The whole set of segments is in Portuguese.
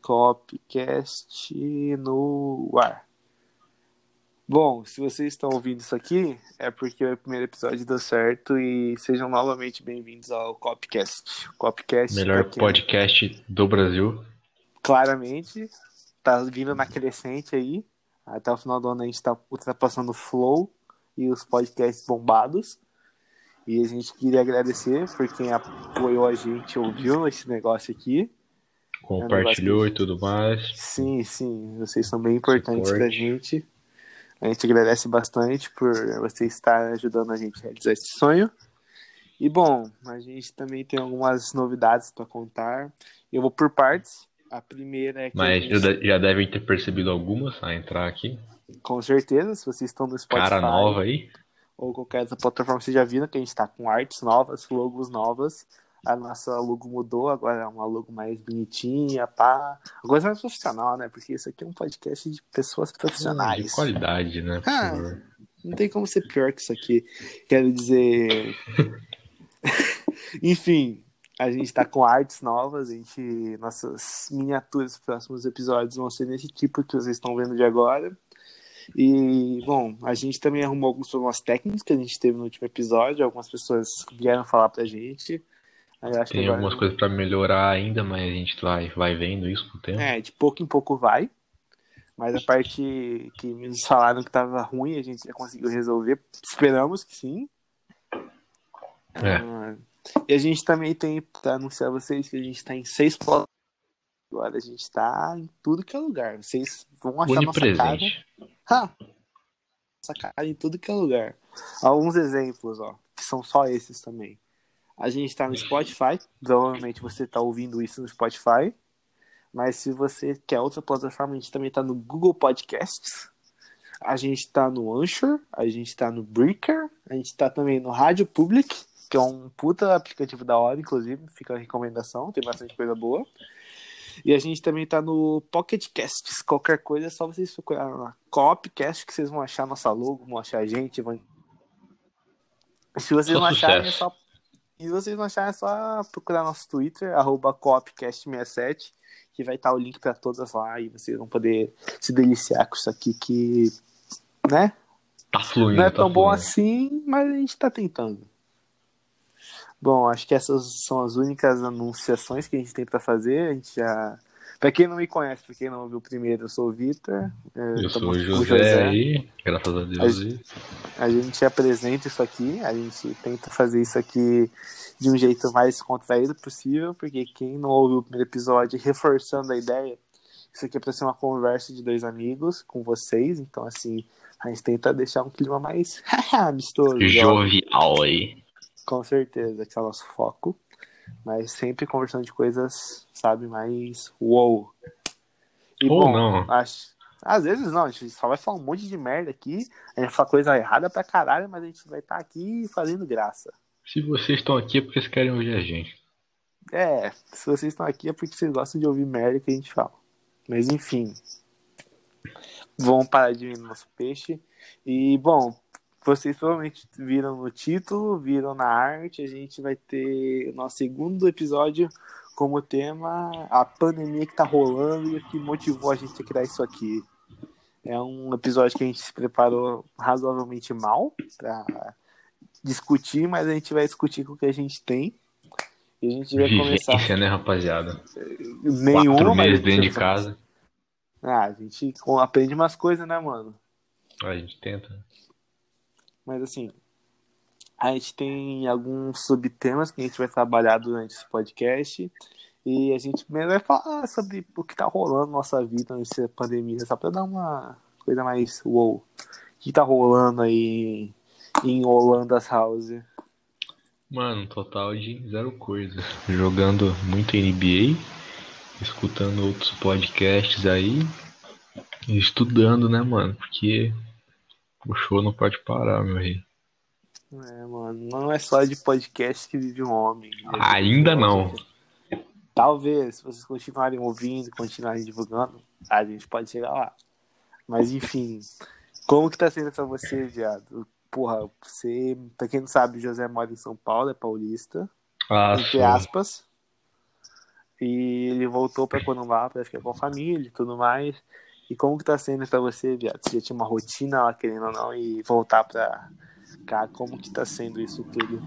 Copcast no ar. Bom, se vocês estão ouvindo isso aqui, é porque o primeiro episódio deu certo e sejam novamente bem-vindos ao Copcast. Copcast Melhor podcast do Brasil. claramente tá vindo na crescente aí. Até o final do ano a gente tá ultrapassando o Flow e os podcasts bombados. E a gente queria agradecer por quem apoiou a gente, ouviu esse negócio aqui. Compartilhou e tudo mais. Sim, sim, vocês são bem importantes Suporte. pra gente. A gente agradece bastante por você estar ajudando a gente a realizar esse sonho. E bom, a gente também tem algumas novidades para contar. Eu vou por partes. A primeira é que a Mas gente- já devem ter percebido algumas a entrar aqui. Com certeza, se vocês estão no Spotify Cara nova aí. ou qualquer outra plataforma, vocês já viram que a gente está com artes novas, logos novas. A nossa logo mudou, agora é uma logo mais bonitinha, pá. Agora é mais profissional, né? Porque isso aqui é um podcast de pessoas profissionais. De qualidade, né? Ah. Não tem como ser pior que isso aqui. Quero dizer. Enfim, a gente tá com artes novas, a gente. Nossas miniaturas dos próximos episódios vão ser desse tipo que vocês estão vendo de agora. E, bom, a gente também arrumou alguns problemas técnicos que a gente teve no último episódio. Algumas pessoas vieram falar pra gente. Tem algumas coisas pra melhorar ainda, mas a gente vai, vai vendo isso com o tempo. É, de pouco em pouco vai. Mas a parte que nos falaram que tava ruim, a gente já conseguiu resolver. Esperamos que sim. É. Ah, e a gente também tem pra anunciar a vocês que a gente tá em seis plataformas. Agora a gente tá em tudo que é lugar. Vocês vão achar nossa cara. Ha! Nossa cara em tudo que é lugar. Alguns exemplos, ó, que são só esses também. A gente tá no Spotify, provavelmente você tá ouvindo isso no Spotify. Mas se você quer outra plataforma, a gente também tá no Google Podcasts. A gente tá no Anchor, a gente tá no Breaker, a gente tá também no Rádio Public, que é um puta aplicativo da hora, inclusive, fica a recomendação, tem bastante coisa boa. E a gente também tá no Pocket Casts. Qualquer coisa é só vocês procurarem lá. Copcast, que vocês vão achar nossa logo, vão achar a gente. Vão... Se vocês Só não acharem, é só. E vocês não acharem, é só procurar nosso Twitter, arroba Copcast67, que vai estar o link pra todas lá e vocês vão poder se deliciar com isso aqui que. Né? Tá fluindo. Não é tá tão bom fluindo. assim, mas a gente tá tentando. Bom, acho que essas são as únicas anunciações que a gente tem pra fazer. A gente já. Pra quem não me conhece, pra quem não ouviu primeiro, eu sou o Vitor. é, Eu sou o com José, aí, graças a Deus. A. A gente apresenta isso aqui, a gente tenta fazer isso aqui de um jeito mais contraído possível, porque quem não ouviu o primeiro episódio, reforçando a ideia, isso aqui é pra ser uma conversa de dois amigos com vocês, então assim, a gente tenta deixar um clima mais amistoso. Jovial aí. Com certeza, que é o nosso foco. Mas sempre conversando de coisas, sabe, mais wow. E, Ou não. Acho... Às vezes não, a gente só vai falar um monte de merda aqui. A gente vai falar coisa errada pra caralho, mas a gente vai estar aqui fazendo graça. Se vocês estão aqui é porque vocês querem ouvir a gente. É, se vocês estão aqui é porque vocês gostam de ouvir merda que a gente fala. Mas enfim. Vamos parar de vir no nosso peixe. E, bom, vocês provavelmente viram no título, viram na arte. A gente vai ter o nosso segundo episódio como tema a pandemia que tá rolando e o que motivou a gente a criar isso aqui. É um episódio que a gente se preparou razoavelmente mal pra discutir, mas a gente vai discutir com o que a gente tem. E a gente vai começar. Vivência, né, rapaziada? Nenhuma, Quatro meses a gente dentro de casa. Ah, a gente aprende umas coisas, né, mano? A gente tenta. Mas assim, a gente tem alguns subtemas que a gente vai trabalhar durante esse podcast. E a gente primeiro vai falar sobre o que tá rolando na nossa vida nessa pandemia, só pra dar uma coisa mais wow. O que tá rolando aí em Holanda House? Mano, total de zero coisa. Jogando muito NBA, escutando outros podcasts aí, estudando, né, mano? Porque o show não pode parar, meu rei. É, mano, não é só de podcast que vive um homem. Ainda não. Talvez, se vocês continuarem ouvindo, continuarem divulgando, a gente pode chegar lá. Mas enfim, como que tá sendo pra você, viado? porra, você, pra quem não sabe, José mora em São Paulo, é paulista, Ah, entre aspas. E ele voltou pra Corumbá pra ficar com a família e tudo mais. E como que tá sendo pra você, viado? Você já tinha uma rotina lá, querendo ou não, e voltar pra cá, como que tá sendo isso tudo?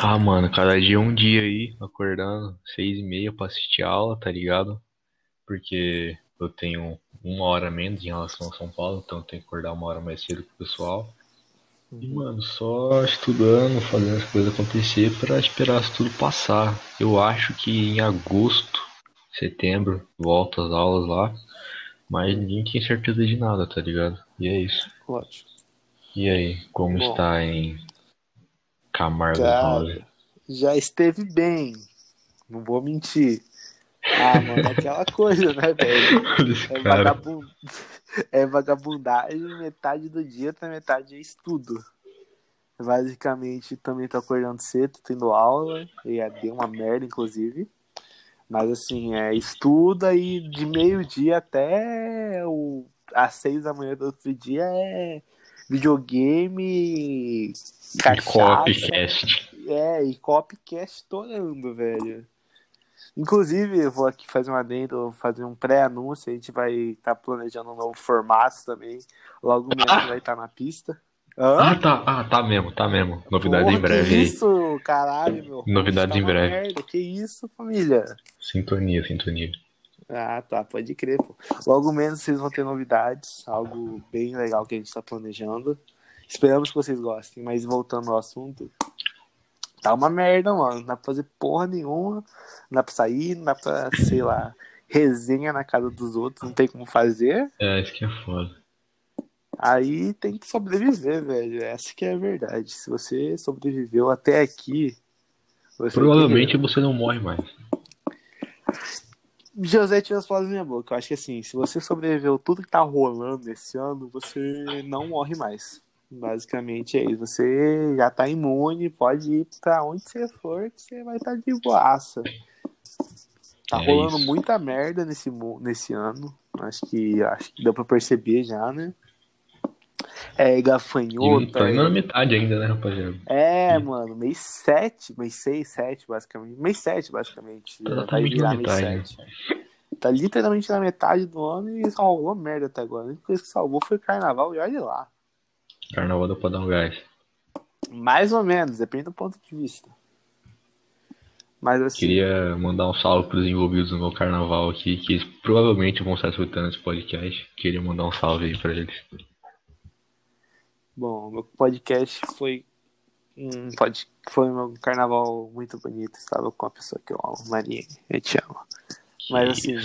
Ah, mano, cada dia um dia aí, acordando, seis e meia pra assistir aula, tá ligado? Porque eu tenho uma hora menos em relação a São Paulo, então eu tenho que acordar uma hora mais cedo que o pessoal. E, mano, só estudando, fazendo as coisas acontecer pra esperar isso tudo passar. Eu acho que em agosto, setembro, volta as aulas lá, mas ninguém tem certeza de nada, tá ligado? E é isso. Lógico. E aí, como Bom. está em Camargo House? já esteve bem. Não vou mentir. Ah, mano, é aquela coisa, né, velho? É, cara. vagabun... é vagabundagem, metade do dia, outra metade é estudo. Basicamente, também tô acordando cedo, tô tendo aula, e é, deu uma merda, inclusive. Mas assim, é estuda e de meio-dia até o... às seis da manhã do outro dia é videogame, De cachaça, Copcast. é, e copcast estourando, velho. Inclusive, eu vou aqui fazer um adendo, vou fazer um pré-anúncio. A gente vai estar planejando um novo formato também. Logo menos vai estar na pista. Hã? Ah, tá. Ah, tá mesmo, tá mesmo. Novidade Porra, em breve Que isso, caralho, meu. Novidades Tá em breve. Merda. Que isso, família? Sintonia, sintonia. Ah, tá, pode crer, pô. Logo menos vocês vão ter novidades, algo bem legal que a gente tá planejando. Esperamos que vocês gostem, mas voltando ao assunto, tá uma merda, mano. Não dá pra fazer porra nenhuma, não dá pra sair, não dá pra, sei lá, resenha na casa dos outros, não tem como fazer. É, isso que é foda. Aí tem que sobreviver, velho. Essa que é a verdade. Se você sobreviveu até aqui, você Provavelmente você não morre mais. José tirou as palavras da minha boca. Eu acho que assim, se você sobreviveu tudo que tá rolando esse ano, você não morre mais. Basicamente é isso. Você já tá imune, pode ir pra onde você for, que você vai estar de boaça. Tá É rolando isso. muita merda nesse, nesse ano. Acho que, acho que deu pra perceber já, né? É, E não gafanhoto. tá indo é- na metade ainda, né, rapaziada? é, Sim. mano, mês 7, mês 6, 7, basicamente. Mês 7, basicamente. Vai Exatamente virar mês metade, 7. Tá literalmente na metade do ano e só rolou merda até agora. A única coisa que salvou foi o carnaval e olha lá. Carnaval dá pra dar um gás. Mais ou menos, depende do ponto de vista. Mas assim, Queria mandar um salve pros envolvidos no meu carnaval aqui, que eles provavelmente vão estar escutando esse podcast. Queria mandar um salve aí pra eles. Bom, meu podcast foi um pod... foi um carnaval muito bonito. Estava com a pessoa que eu amo, Maria. Eu te amo. Mas assim.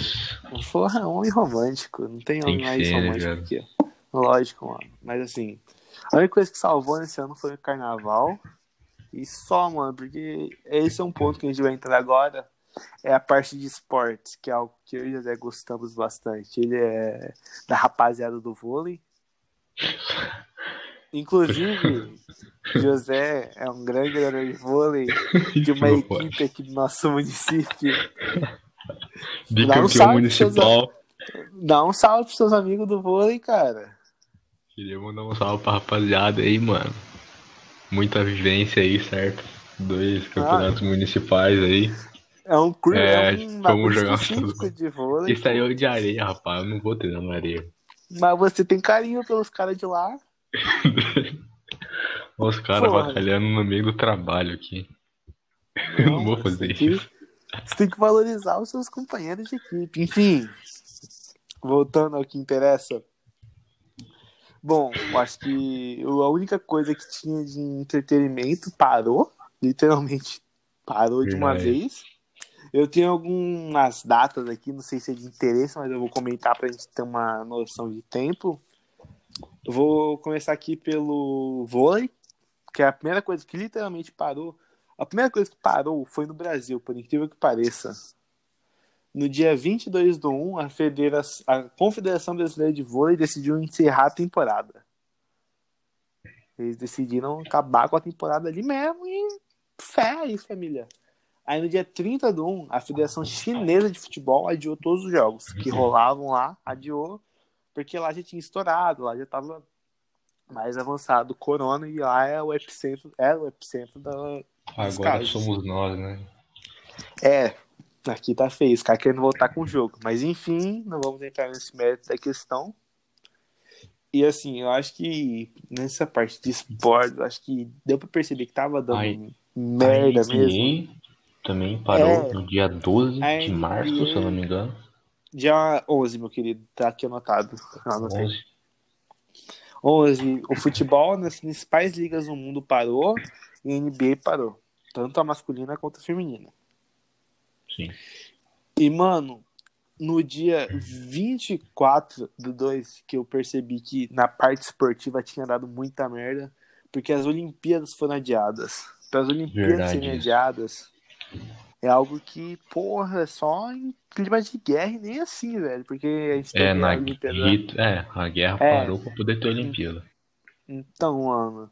Porra, homem romântico. Não tem homem mais né, romântico viado? que eu. Lógico, mano. Mas assim, a única coisa que salvou nesse ano foi o carnaval. E só, mano, porque esse é um ponto que a gente vai entrar agora. É a parte de esportes, que é algo que eu e o José gostamos bastante. Ele é da rapaziada do vôlei. Inclusive, José é um grande jogador de vôlei de uma equipe aqui do nosso município. Um Bicampeão salve pros seus municipal. Dá um salve pros seus amigos do vôlei, cara. Queria mandar um salve pra rapaziada aí, mano. Muita vivência aí, certo? Dois campeonatos municipais aí. É um cur... É, é, um vamos jogar de vôlei. Isso aí é de areia, rapaz. Eu não vou treinar na areia. Mas você tem carinho pelos caras de lá. Os caras batalhando no meio do trabalho aqui. Eu não vou fazer você tem isso. que- Você tem que valorizar os seus companheiros de equipe. Enfim, voltando ao que interessa. Bom, eu acho que a única coisa que tinha de entretenimento parou. Literalmente parou de uma Verdade. vez. Eu tenho algumas datas aqui, não sei se é de interesse, mas eu vou comentar pra gente ter uma noção de tempo. Eu vou começar aqui pelo vôlei, que é a primeira coisa que literalmente parou. A primeira coisa que parou foi no Brasil, por incrível que pareça. No dia 22 do 1, a, Federa... a Confederação Brasileira de Vôlei decidiu encerrar a temporada. Eles decidiram acabar com a temporada ali mesmo e fé aí, família. Aí no dia 30 do 1, a Federação Chinesa de Futebol adiou todos os jogos que rolavam lá, adiou, porque lá já tinha estourado, lá já tava mais avançado, Corona, e lá é o epicentro, é o epicentro da. Agora casos. somos nós, né? É, aqui tá feio, os caras querendo voltar com o jogo. Mas enfim, não vamos entrar nesse mérito da questão. E assim, eu acho que nessa parte de esportes, acho que deu pra perceber que tava dando Ai, merda mesmo. Também parou é, no dia 12 de março, se eu não me engano. Dia 11, meu querido, tá aqui anotado. Anotei. 11. 11. O futebol nas principais ligas do mundo parou e a NBA parou. Tanto a masculina quanto a feminina. Sim. E, mano, no dia 24 do 2, que eu percebi que na parte esportiva tinha dado muita merda, porque as Olimpíadas foram adiadas. Para as Olimpíadas Verdade. serem adiadas, é algo que, porra, é só em clima de guerra e nem assim, velho. Porque a gente é, na Olimpíada. É, a guerra é, parou pra poder ter a Olimpíada. Então, mano.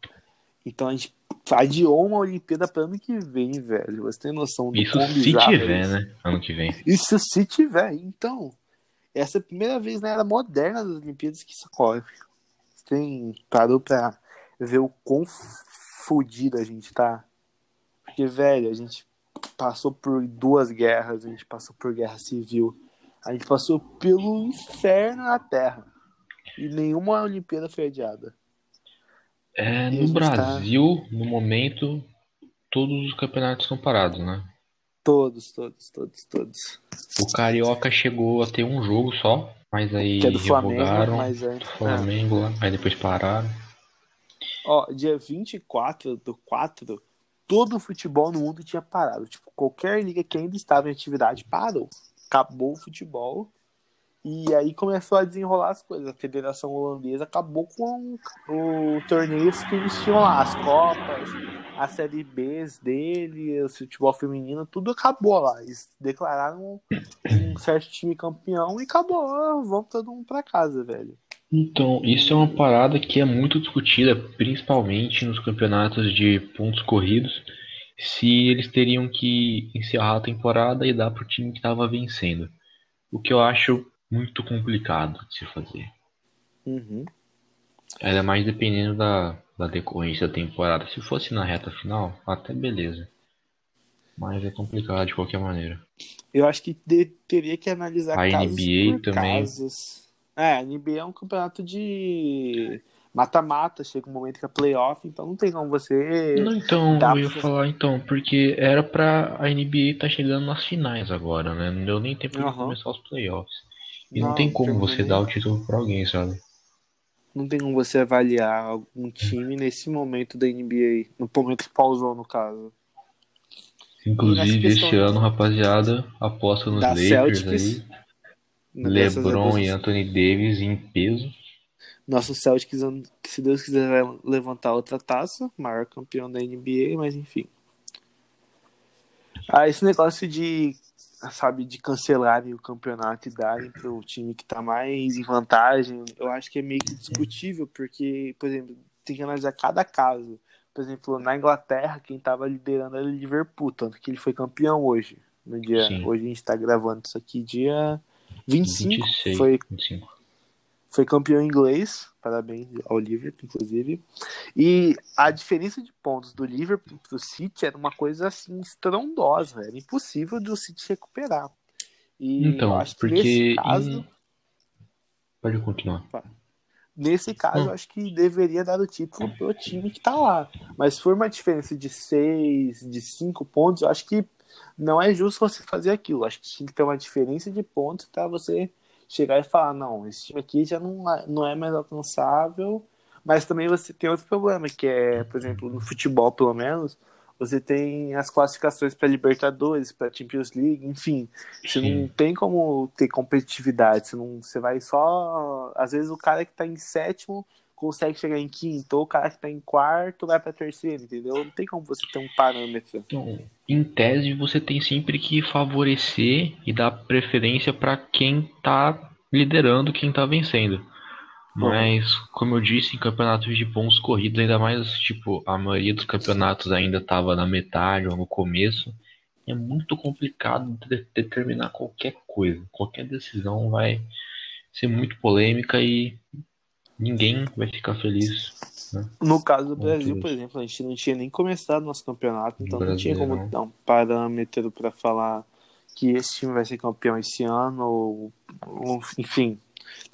Então a gente adiou uma Olimpíada para ano que vem, velho. Você tem noção do Isso se tiver, isso. né? Ano que vem. Isso se tiver. Então, essa é a primeira vez na era moderna das Olimpíadas que isso ocorre. Você tem, parou pra ver o quão fodido a gente tá. Porque, velho, a gente passou por duas guerras, a gente passou por guerra civil, a gente passou pelo inferno na Terra. E nenhuma Olimpíada foi adiada. É, no Brasil, tá... no momento, todos os campeonatos estão parados, né? Todos, todos, todos, todos. O Carioca chegou a ter um jogo só, mas aí que é do Flamengo, mas é... do Flamengo aí depois pararam. Ó, dia 24 do 4, todo o futebol no mundo tinha parado. Tipo, qualquer liga que ainda estava em atividade parou. Acabou o futebol e aí começou a desenrolar as coisas. A Federação Holandesa acabou com o torneio que eles tinham lá, as Copas, a Série B dele, o futebol feminino, tudo acabou lá. Eles declararam um certo time campeão e acabou. Vamos todo mundo pra casa, velho. Então, isso é uma parada que é muito discutida, principalmente nos campeonatos de pontos corridos, se eles teriam que encerrar a temporada e dar pro time que estava vencendo. O que eu acho muito complicado de se fazer. Uhum. Ainda mais dependendo da, da decorrência da temporada. Se fosse na reta final, até beleza. Mas é complicado de qualquer maneira. Eu acho que de, teria que analisar a casos NBA também. Casos. É, a NBA é um campeonato de mata-mata, chega um momento que é playoff, então não tem como você. Não, então, eu ia você... falar então, porque era pra a NBA tá chegando nas finais agora, né? Não deu nem tempo uhum. de começar os playoffs. E não, não tem como você dar o título pra alguém, sabe? Não tem como você avaliar algum time nesse momento da NBA. No momento que pausou, no caso. Inclusive, esse ano, rapaziada, aposta nos Lakers Celtics, aí. LeBron e Anthony Davis em peso. Nosso Celtics, se Deus quiser, vai levantar outra taça. Maior campeão da NBA, mas enfim. Ah, esse negócio de sabe, de cancelarem o campeonato e darem para o time que está mais em vantagem, eu acho que é meio que discutível, porque, por exemplo, tem que analisar cada caso. Por exemplo, na Inglaterra, quem estava liderando era o Liverpool, tanto que ele foi campeão hoje. No dia, hoje a gente está gravando isso aqui, dia 25. 26, foi, 25 foi campeão inglês, parabéns ao Liverpool, inclusive. E a diferença de pontos do Liverpool pro City era uma coisa assim estrondosa, era impossível do City recuperar. E então, acho que porque nesse caso. Pode continuar. Nesse caso, hum. acho que deveria dar o título pro time que tá lá. Mas se for uma diferença de seis, de cinco pontos, eu acho que não é justo você fazer aquilo. Acho que tinha que ter uma diferença de pontos para você chegar e falar, não, esse time aqui já não, não é mais alcançável, mas também você tem outro problema, que é, por exemplo, no futebol, pelo menos, você tem as classificações para Libertadores, para Champions League, enfim, você Sim. não tem como ter competitividade, você, não, você vai só. Às vezes o cara que está em sétimo consegue chegar em quinto, ou o cara que está em quarto vai para terceiro, entendeu? Não tem como você ter um parâmetro. Então, em tese, você tem sempre que favorecer e dar preferência para quem está liderando, quem está vencendo. Mas, como eu disse, em campeonatos de pontos corridos, ainda mais, tipo, a maioria dos campeonatos ainda estava na metade ou no começo, é muito complicado de determinar qualquer coisa. Qualquer decisão vai ser muito polêmica e ninguém vai ficar feliz Né? No caso do. Brasil, por exemplo, a gente não tinha nem começado nosso campeonato, então não tinha como dar um parâmetro para falar que esse time vai ser campeão esse ano, ou, ou, enfim.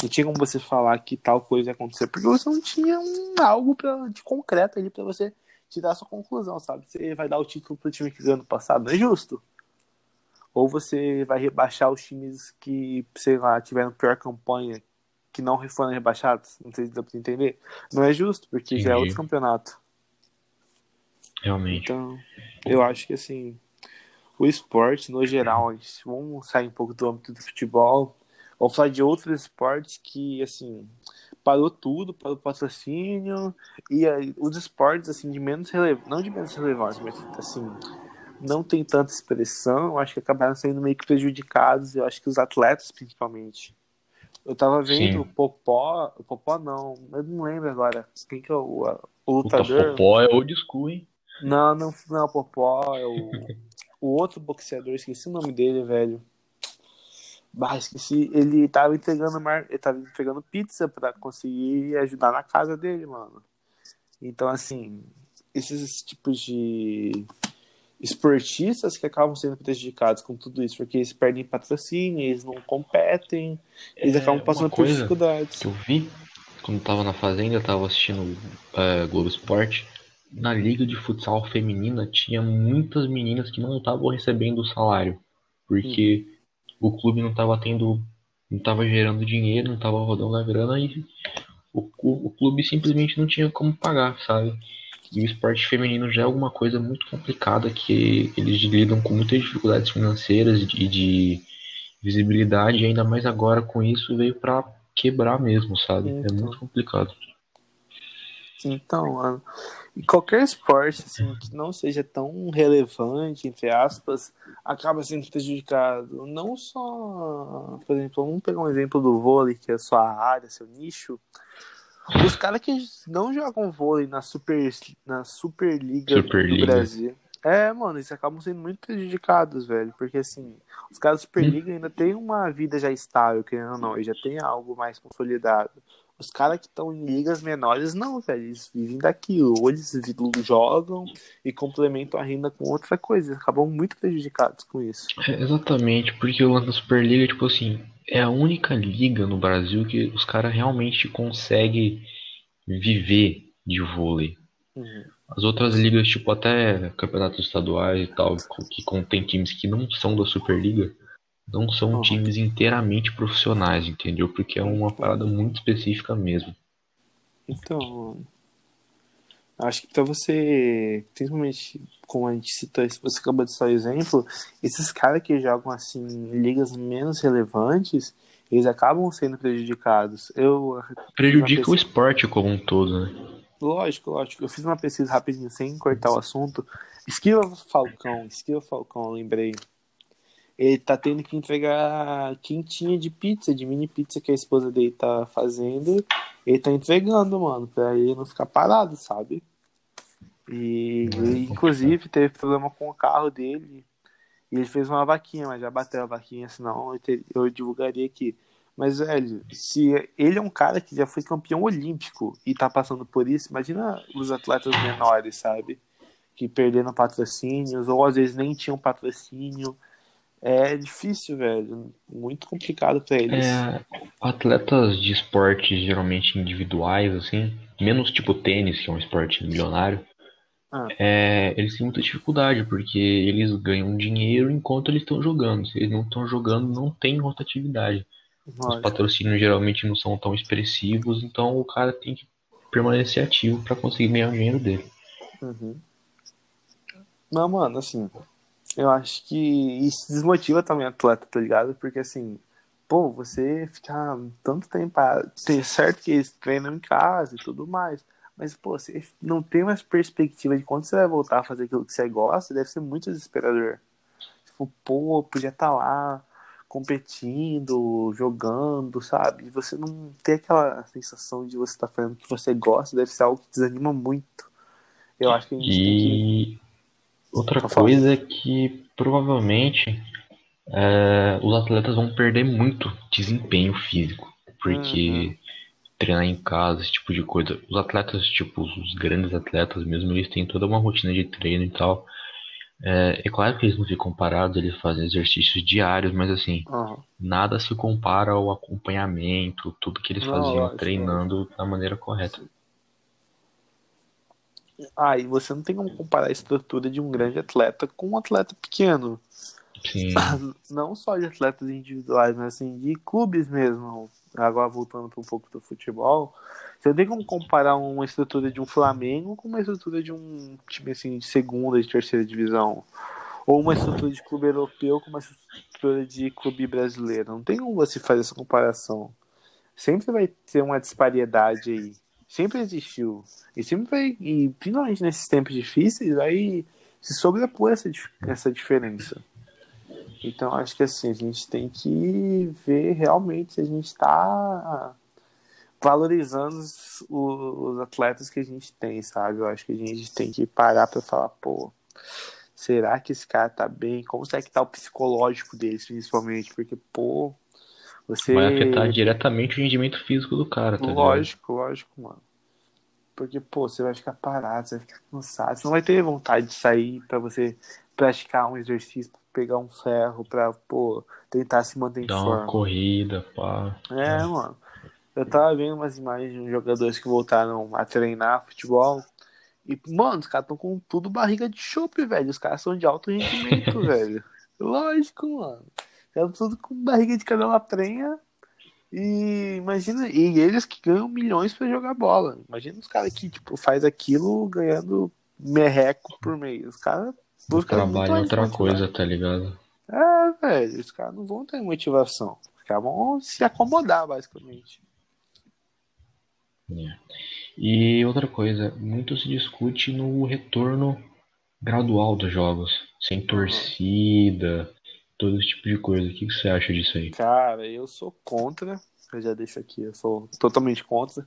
Não tinha como você falar que tal coisa ia acontecer, porque você não tinha um, algo pra, de concreto ali para você tirar a sua conclusão, sabe? Você vai dar o título pro time que ganhou no passado, não é justo. Ou você vai rebaixar os times que, sei lá, tiveram pior campanha, que não foram rebaixados. Não sei se dá pra entender. Não é justo, porque já é Entendi. outro campeonato. Realmente. Então, eu acho que assim, o esporte, no geral, vamos sair um pouco do âmbito do futebol, vamos falar de outros esportes que, assim, parou tudo, parou o patrocínio, e aí, os esportes, assim, de menos relevância, não de menos relevância, mas, assim, não tem tanta expressão, eu acho que acabaram sendo meio que prejudicados, eu acho que os atletas, principalmente. Eu tava vendo Sim. o Popó, o Popó não, eu não lembro agora, quem que é o, o lutador? Popó é old school, hein? Não, não, não o Popó, é o, o outro boxeador, esqueci o nome dele, velho. Bah, esqueci. Ele tava entregando, mar... ele tava entregando pizza pra conseguir ajudar na casa dele, mano. Então, assim, esses tipos de esportistas que acabam sendo prejudicados com tudo isso, porque eles perdem patrocínio, eles não competem, eles É, acabam passando por dificuldades. que eu vi quando tava na fazenda, eu tava assistindo é, Globo Esporte. Na liga de futsal feminina tinha muitas meninas que não estavam recebendo o salário, porque o clube não tava tendo, não tava gerando dinheiro, não tava rodando a grana e o, o, o clube simplesmente não tinha como pagar, sabe? E o esporte feminino já é alguma coisa muito complicada que eles lidam com muitas dificuldades financeiras e de visibilidade, e ainda mais agora com isso veio pra quebrar mesmo, sabe? É Então. muito complicado. Então, mano, e qualquer esporte assim, que não seja tão relevante, entre aspas, acaba sendo prejudicado. Não só, por exemplo, vamos pegar um exemplo do vôlei, que é a sua área, seu nicho. Os caras que não jogam vôlei na Super, na Superliga do Superliga. Brasil. É, mano, eles acabam sendo muito prejudicados, velho. Porque assim, os caras da Superliga ainda têm uma vida já estável, querendo ou não, eles já tem algo mais consolidado. Os caras que estão em ligas menores, não, velho. Eles vivem daquilo. Ou eles jogam e complementam a renda com outra coisa. Eles acabam muito prejudicados com isso. É, exatamente, porque o lance da Superliga, tipo assim, é a única liga no Brasil que os caras realmente conseguem viver de vôlei. Uhum. As outras ligas, tipo até campeonatos estaduais e tal, que contém times que não são da Superliga, não são Uhum. times inteiramente profissionais, entendeu? Porque é uma parada muito específica mesmo. Então, acho que pra você, principalmente como a gente citou, você acabou de citar o exemplo, esses caras que jogam assim ligas menos relevantes, eles acabam sendo prejudicados. Eu Prejudica o pesquisa- esporte como um todo, né? Lógico, lógico. Eu fiz uma pesquisa rapidinho, sem cortar o assunto. Esquiva Falcão, Esquiva Falcão, eu lembrei. Ele tá tendo que entregar quentinha de pizza, de mini pizza que a esposa dele tá fazendo. Ele tá entregando, mano, pra ele não ficar parado, sabe? E ele, inclusive, teve problema com o carro dele. E ele fez uma vaquinha, mas já bateu a vaquinha, senão eu, ter- eu divulgaria aqui. Mas, velho, se ele é um cara que já foi campeão olímpico e tá passando por isso, imagina os atletas menores, sabe? Que perderam patrocínios, ou às vezes nem tinham patrocínio. É difícil, velho. Muito complicado pra eles. É, atletas de esportes geralmente individuais, assim, menos tipo tênis, que é um esporte milionário, Ah. é, eles têm muita dificuldade, porque eles ganham dinheiro enquanto eles estão jogando. Se eles não estão jogando, não tem rotatividade. Os Lógico. patrocínios geralmente não são tão expressivos, então o cara tem que permanecer ativo para conseguir ganhar o dinheiro dele. Uhum. Não, mano, assim, eu acho que isso desmotiva também o atleta, tá ligado? Porque assim, pô, você ficar tanto tempo ter certo que eles treinam em casa e tudo mais, mas pô, você não tem mais perspectiva de quando você vai voltar a fazer aquilo que você gosta, deve ser muito desesperador. Tipo, pô, podia estar lá competindo, jogando, sabe? E você não ter aquela sensação de você estar fazendo o que você gosta, deve ser algo que desanima muito. Eu acho que a gente tem que. Outra falar. coisa é que provavelmente é, os atletas vão perder muito desempenho físico, porque treinar em casa, esse tipo de coisa. Os atletas, tipo, os grandes atletas mesmo, eles têm toda uma rotina de treino e tal. É, é claro que eles não ficam parados, eles fazem exercícios diários, mas assim, Aham. nada se compara ao acompanhamento, tudo que eles Não, faziam lógico, treinando da maneira correta. Ah, e você não tem como comparar a estrutura de um grande atleta com um atleta pequeno. Sim, Não só de atletas individuais, mas assim, de clubes mesmo. Agora voltando para um pouco do futebol, você não tem como comparar uma estrutura de um Flamengo com uma estrutura de um time assim de segunda, de terceira divisão. Ou uma estrutura de clube europeu com uma estrutura de clube brasileiro. Não tem como você fazer essa comparação. Sempre vai ter uma disparidade aí. Sempre existiu. E sempre. E principalmente nesses tempos difíceis, vai se sobrepor essa, essa diferença. Então acho que assim, a gente tem que ver realmente se a gente está valorizando os, os atletas que a gente tem, sabe? Eu acho que a gente tem que parar para falar, pô, será que esse cara tá bem? Como será que tá o psicológico deles, principalmente? Porque, pô, você. vai afetar diretamente o rendimento físico do cara, tá ligado? Lógico, lógico, mano. Porque, pô, você vai ficar parado, você vai ficar cansado, você não vai ter vontade de sair pra você praticar um exercício, pra pegar um ferro, pra, pô, tentar se manter em Dar uma forma. corrida, pá. É, mano. Eu tava vendo umas imagens de uns jogadores que voltaram a treinar futebol. E, mano, os caras estão com tudo barriga de chope, velho. Os caras são de alto rendimento, velho. Lógico, mano. Estão tudo com barriga de cadela prenha. E imagina, e eles que ganham milhões pra jogar bola. Imagina os caras que, tipo, faz aquilo ganhando merreco por mês. Os caras. os caras não Trabalha vão em outra motivar. coisa, tá ligado? É, velho, os caras não vão ter motivação. Os caras vão se acomodar, basicamente. É. E outra coisa, muito se discute no retorno gradual dos jogos, sem torcida, todo esse tipo de coisa. O que você acha disso aí? Cara, eu sou contra. Eu já deixo aqui, eu sou totalmente contra. Em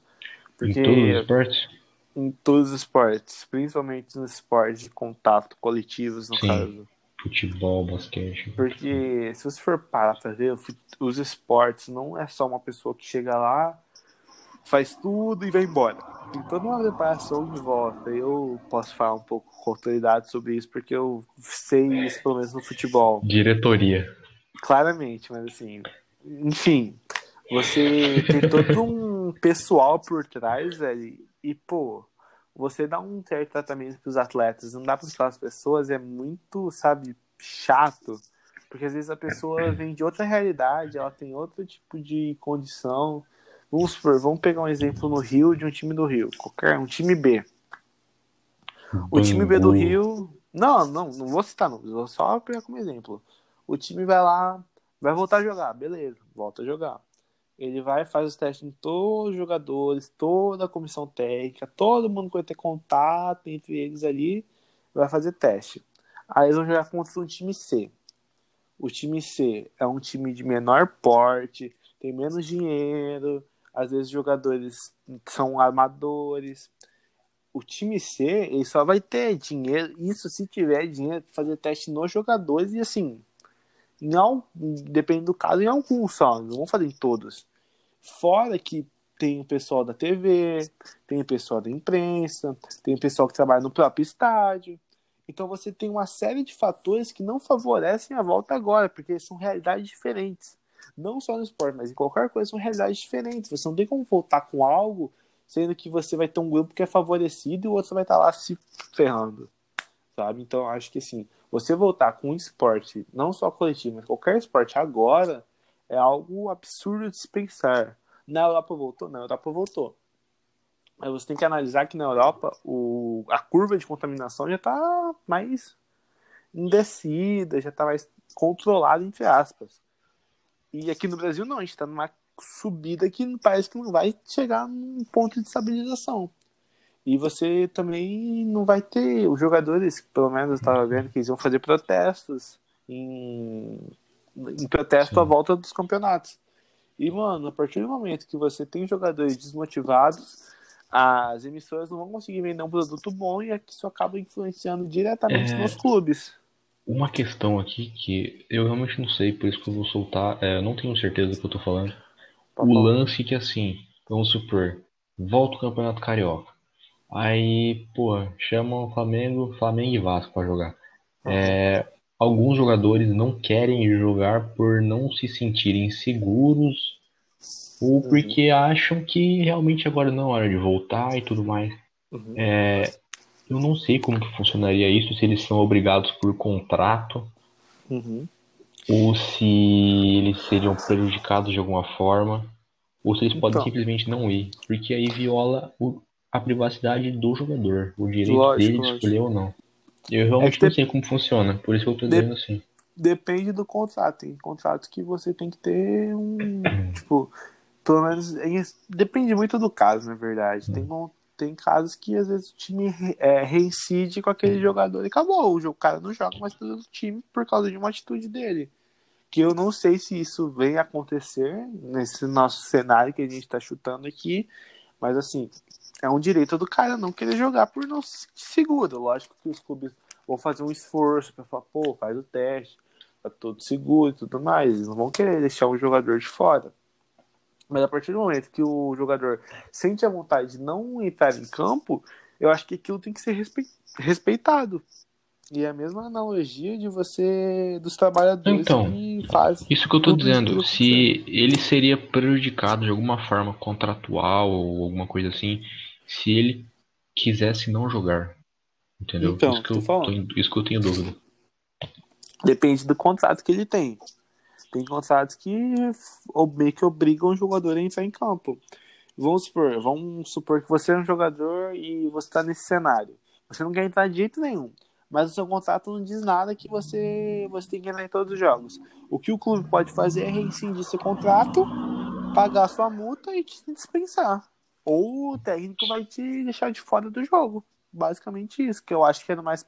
Porque todos os esportes? em todos os esportes, principalmente nos esportes de contato coletivos, no Sim. caso. Futebol, basquete. Porque se você for parar pra ver, os esportes não é só uma pessoa que chega lá, faz tudo e vai embora. Tem toda uma preparação de volta. Eu posso falar um pouco com autoridade sobre isso, porque eu sei isso, pelo menos no futebol. Diretoria. Claramente, mas assim, enfim, você tem todo um pessoal por trás, velho, e pô, você dá um certo tratamento pros atletas, não dá para as pessoas, é muito, sabe, chato, porque às vezes a pessoa vem de outra realidade, ela tem outro tipo de condição. Vamos supor, vamos pegar um exemplo no Rio de um time do Rio, qualquer um time B. O time B do. Rio. Não, não, não vou citar nomes, vou só pegar como exemplo. O time vai lá, vai voltar a jogar, beleza, volta a jogar. Ele vai, faz os testes em todos os jogadores, toda a comissão técnica, todo mundo que vai ter contato entre eles ali, vai fazer teste. Aí eles vão jogar contra um time C. O time C é um time de menor porte, tem menos dinheiro, às vezes jogadores são armadores o time C, ele só vai ter dinheiro, isso se tiver dinheiro, fazer teste nos jogadores e assim, não, depende do caso, em alguns só, não vão fazer em todos. Fora que tem o pessoal da TV, tem o pessoal da imprensa, tem o pessoal que trabalha no próprio estádio. Então você tem uma série de fatores que não favorecem a volta agora, porque são realidades diferentes. Não só no esporte, mas em qualquer coisa são realidades diferentes. Você não tem como voltar com algo sendo que você vai ter um grupo que é favorecido e o outro vai estar lá se ferrando, sabe? Então acho que assim, você voltar com um esporte, não só coletivo, mas qualquer esporte agora, é algo absurdo de se pensar. Na Europa voltou? Na Europa voltou. Mas você tem que analisar que na Europa o, a curva de contaminação já está mais indecida, já está mais controlada, entre aspas. E aqui no Brasil não, a gente está numa subida que parece que não vai chegar num ponto de estabilização. E você também não vai ter os jogadores, pelo menos eu estava vendo que eles iam fazer protestos em, em protesto Sim. à volta dos campeonatos. E, mano, a partir do momento que você tem jogadores desmotivados, as emissoras não vão conseguir vender um produto bom e isso acaba influenciando diretamente É. nos clubes. Uma questão aqui que eu realmente não sei, por isso que eu vou soltar, é, não tenho certeza do que eu tô falando. Pode O lance que assim, vamos supor, volta o Campeonato Carioca. Aí, pô, chamam o Flamengo, Flamengo e Vasco pra jogar. É, alguns jogadores não querem jogar por não se sentirem seguros ou Uhum. porque acham que realmente agora não é hora de voltar e tudo mais. Uhum. É, eu não sei como que funcionaria isso, se eles são obrigados por contrato Uhum. ou se eles seriam prejudicados de alguma forma, ou se eles podem Então. simplesmente não ir, porque aí viola o- a privacidade do jogador, o direito Lógico, dele de lógico. escolher ou não. Eu realmente que não sei como funciona, por isso que eu tô dizendo assim. Depende do contrato. Tem contratos que você tem que ter um. tipo, pelo menos. em- Depende muito do caso, na verdade. Tem, um- tem casos que às vezes o time é, reincide com aquele jogador e acabou. O jogo- o cara não joga mais pelo time por causa de uma atitude dele. Que eu não sei se isso vem acontecer nesse nosso cenário que a gente tá chutando aqui. Mas assim, é um direito do cara não querer jogar por não se seguro. Lógico que os clubes vão fazer um esforço pra falar, pô, faz o teste, tá todo seguro e tudo mais. Eles não vão querer deixar o jogador de fora. Mas a partir do momento que o jogador sente a vontade de não entrar em campo, eu acho que aquilo tem que ser respe- respeitado. E é a mesma analogia de você, dos trabalhadores Então, que fazem. Isso que eu tô Tudo dizendo, se ele seria prejudicado de alguma forma contratual ou alguma coisa assim, se ele quisesse não jogar. Entendeu? Então, isso que eu tô isso que eu tenho dúvida. Depende do contrato que ele tem. Tem contratos que meio que obrigam o jogador a entrar em campo. Vamos supor, vamos supor que você é um jogador e você está nesse cenário. Você não quer entrar de jeito nenhum. Mas o seu contrato não diz nada que você, você tem que entrar em todos os jogos. O que o clube pode fazer é rescindir seu contrato, pagar sua multa e te dispensar. Ou o técnico vai te deixar de fora do jogo. Basicamente isso, que eu acho que é o mais,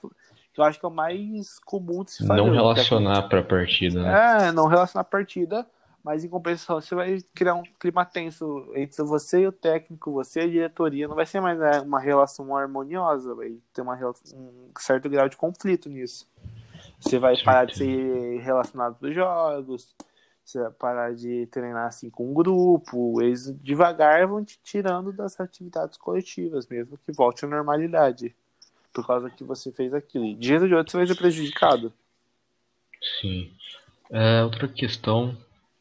que eu acho que é o mais comum de se fazer. Não relacionar pra partida, né? é, não relacionar a partida, mas em compensação você vai criar um clima tenso entre você e o técnico, você e a diretoria. Não vai ser mais né, uma relação harmoniosa, vai ter uma, um certo grau de conflito nisso. Você vai parar de ser relacionado dos jogos, você vai parar de treinar assim com um grupo, eles devagar vão te tirando das atividades coletivas, mesmo que volte à normalidade. Por causa que você fez aquilo. De jeito de outro, você vai ser prejudicado. Sim. É, outra questão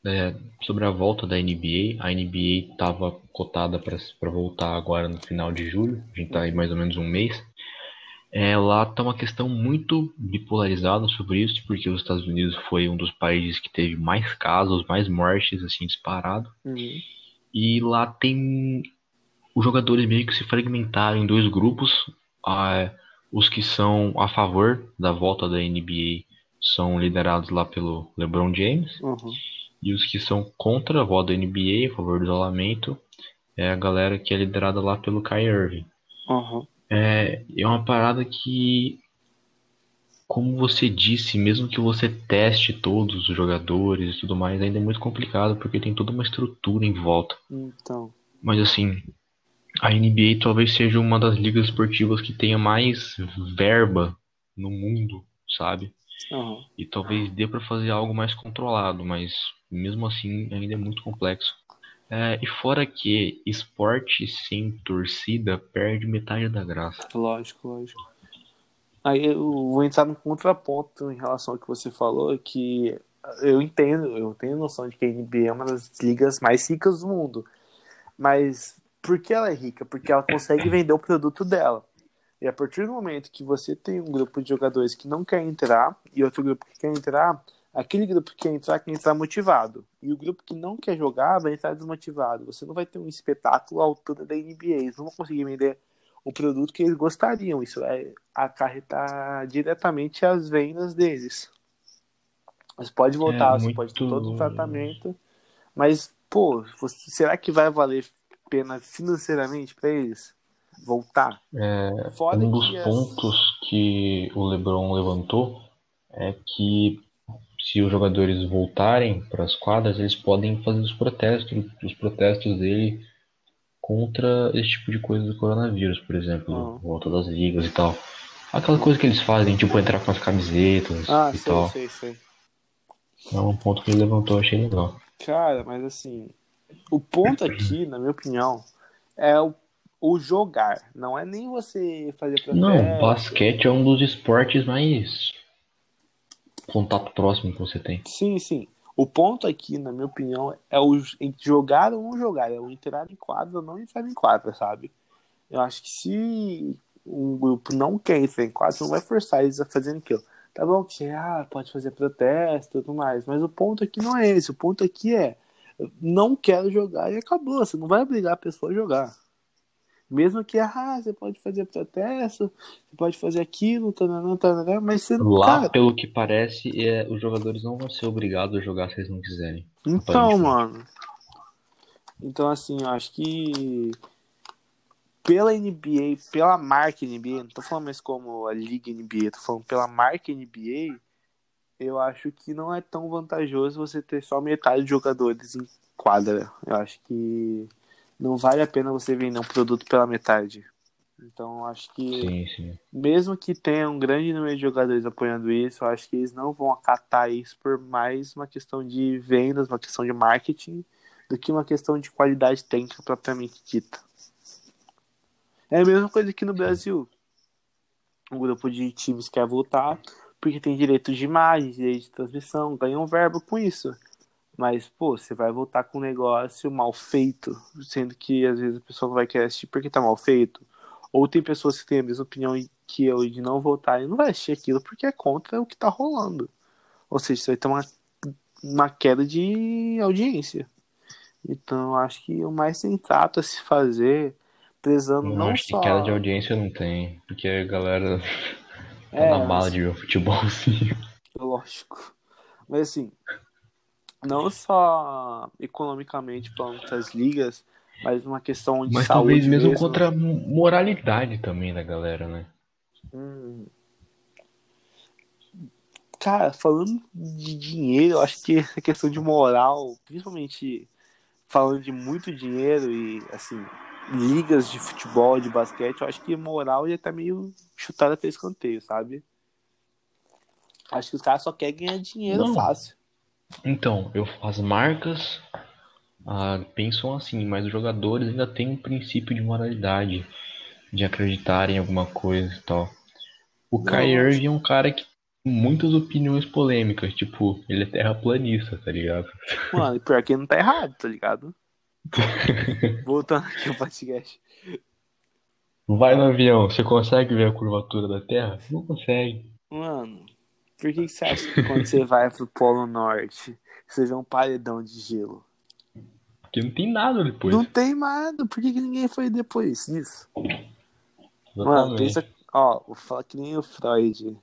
é, sobre a volta da NBA. A NBA estava cotada para voltar agora no final de julho. A gente está aí mais ou menos um mês. É, lá está uma questão muito bipolarizada sobre isso, porque os Estados Unidos foi um dos países que teve mais casos, mais mortes, assim, disparado. Uhum. E lá tem os jogadores meio que se fragmentaram em dois grupos. Ah, os que são a favor da volta da NBA são liderados lá pelo LeBron James. Uhum. E os que são contra a volta da NBA, a favor do isolamento, é a galera que é liderada lá pelo Kyrie Irving. Uhum. É, é uma parada que, como você disse, mesmo que você teste todos os jogadores e tudo mais, ainda é muito complicado porque tem toda uma estrutura em volta. Então. Mas assim, a NBA talvez seja uma das ligas esportivas que tenha mais verba no mundo, sabe? Uhum. E talvez dê pra fazer algo mais controlado, mas mesmo assim ainda é muito complexo. É, e fora que esporte sem torcida perde metade da graça. Lógico, lógico. Aí eu vou entrar num contraponto em relação ao que você falou, que eu entendo, eu tenho noção de que a NBA é uma das ligas mais ricas do mundo. Mas por que ela é rica? Porque ela consegue vender o produto dela. E a partir do momento que você tem um grupo de jogadores que não quer entrar e outro grupo que quer entrar, aquele grupo que quer entrar quer entrar motivado. E o grupo que não quer jogar vai entrar desmotivado. Você não vai ter um espetáculo à altura da NBA. Eles não vão conseguir vender o produto que eles gostariam. Isso vai acarretar diretamente as vendas deles. Você pode voltar, É, você muito- pode ter todo um tratamento, mas, pô, você- será que vai valer pena financeiramente para eles voltar? É, um dos que as- pontos que o LeBron levantou é que se os jogadores voltarem para as quadras, eles podem fazer os protestos, os protestos dele contra esse tipo de coisa do coronavírus, por exemplo, Aham. volta das ligas e tal. Aquela coisa que eles fazem, tipo entrar com as camisetas Ah, e sei, tal. sei, sei. É um ponto que ele levantou, eu achei legal. Cara, mas assim, O ponto aqui, na minha opinião, é o, o jogar. Não é nem você fazer protesto. Não, basquete é um dos esportes mais contato próximo que você tem. Sim, sim. O ponto aqui, na minha opinião, é o jogar ou não jogar. É o entrar em quadra ou não entrar em quadra, sabe? Eu acho que se um grupo não quer entrar em quadra, não vai forçar eles a fazerem aquilo. Tá bom que você ah, pode fazer protesto e tudo mais, mas o ponto aqui não é esse. O ponto aqui é não quero jogar e acabou. Você não vai obrigar a pessoa a jogar. Mesmo que, ah, você pode fazer protesto, você pode fazer aquilo, tanana, tanana, mas você Lá, cara... pelo que parece, é, os jogadores não vão ser obrigados a jogar se eles não quiserem. Então, mano. Então, assim, eu acho que pela NBA, pela marca NBA, não tô falando mais como a Liga NBA, tô falando pela marca NBA, eu acho que não é tão vantajoso você ter só metade de jogadores em quadra. Eu acho que não vale a pena você vender um produto pela metade. Então, acho que sim, sim. mesmo que tenha um grande número de jogadores apoiando isso, eu acho que eles não vão acatar isso por mais uma questão de vendas, uma questão de marketing, do que uma questão de qualidade técnica propriamente dita. É a mesma coisa aqui no Brasil. Um grupo de times quer voltar porque tem direito de imagem, direito de transmissão, ganha um verbo com isso. Mas, pô, você vai voltar com um negócio mal feito, sendo que às vezes a pessoa não vai querer assistir porque tá mal feito. Ou tem pessoas que têm a mesma opinião que eu de não voltar e não vai assistir aquilo porque é contra o que tá rolando. Ou seja, você vai ter uma, uma queda de audiência. Então, acho que o mais sensato a se fazer, prezando eu não acho só... que queda de audiência não tem, porque a galera é, na bala de ver futebol, sim. Lógico. Mas assim, não só economicamente para outras ligas, mas uma questão de mas saúde. talvez mesmo, mesmo contra a moralidade também da galera, né? Hum. Cara, falando de dinheiro, eu acho que essa questão de moral, principalmente falando de muito dinheiro e assim, ligas de futebol, de basquete, eu acho que moral já tá meio chutada pelo escanteio, sabe? Acho que os caras só querem ganhar dinheiro Não. fácil. Então, eu, as marcas ah, pensam assim, mas os jogadores ainda têm um princípio de moralidade, de acreditar em alguma coisa e tal. O Não, acho- Irving é um cara que tem muitas opiniões polêmicas, tipo, ele é terraplanista, tá ligado? Mano, e pior que ele não tá errado, tá ligado? Voltando aqui ao podcast. Vai no avião, você consegue ver a curvatura da Terra? Não consegue. Mano, por que, que você acha que quando você vai pro Polo Norte, você vê um paredão de gelo? Porque não tem nada depois. Não tem nada. Por que, que ninguém foi depois disso? Mano, pensa. Ó, vou falar que nem o Freud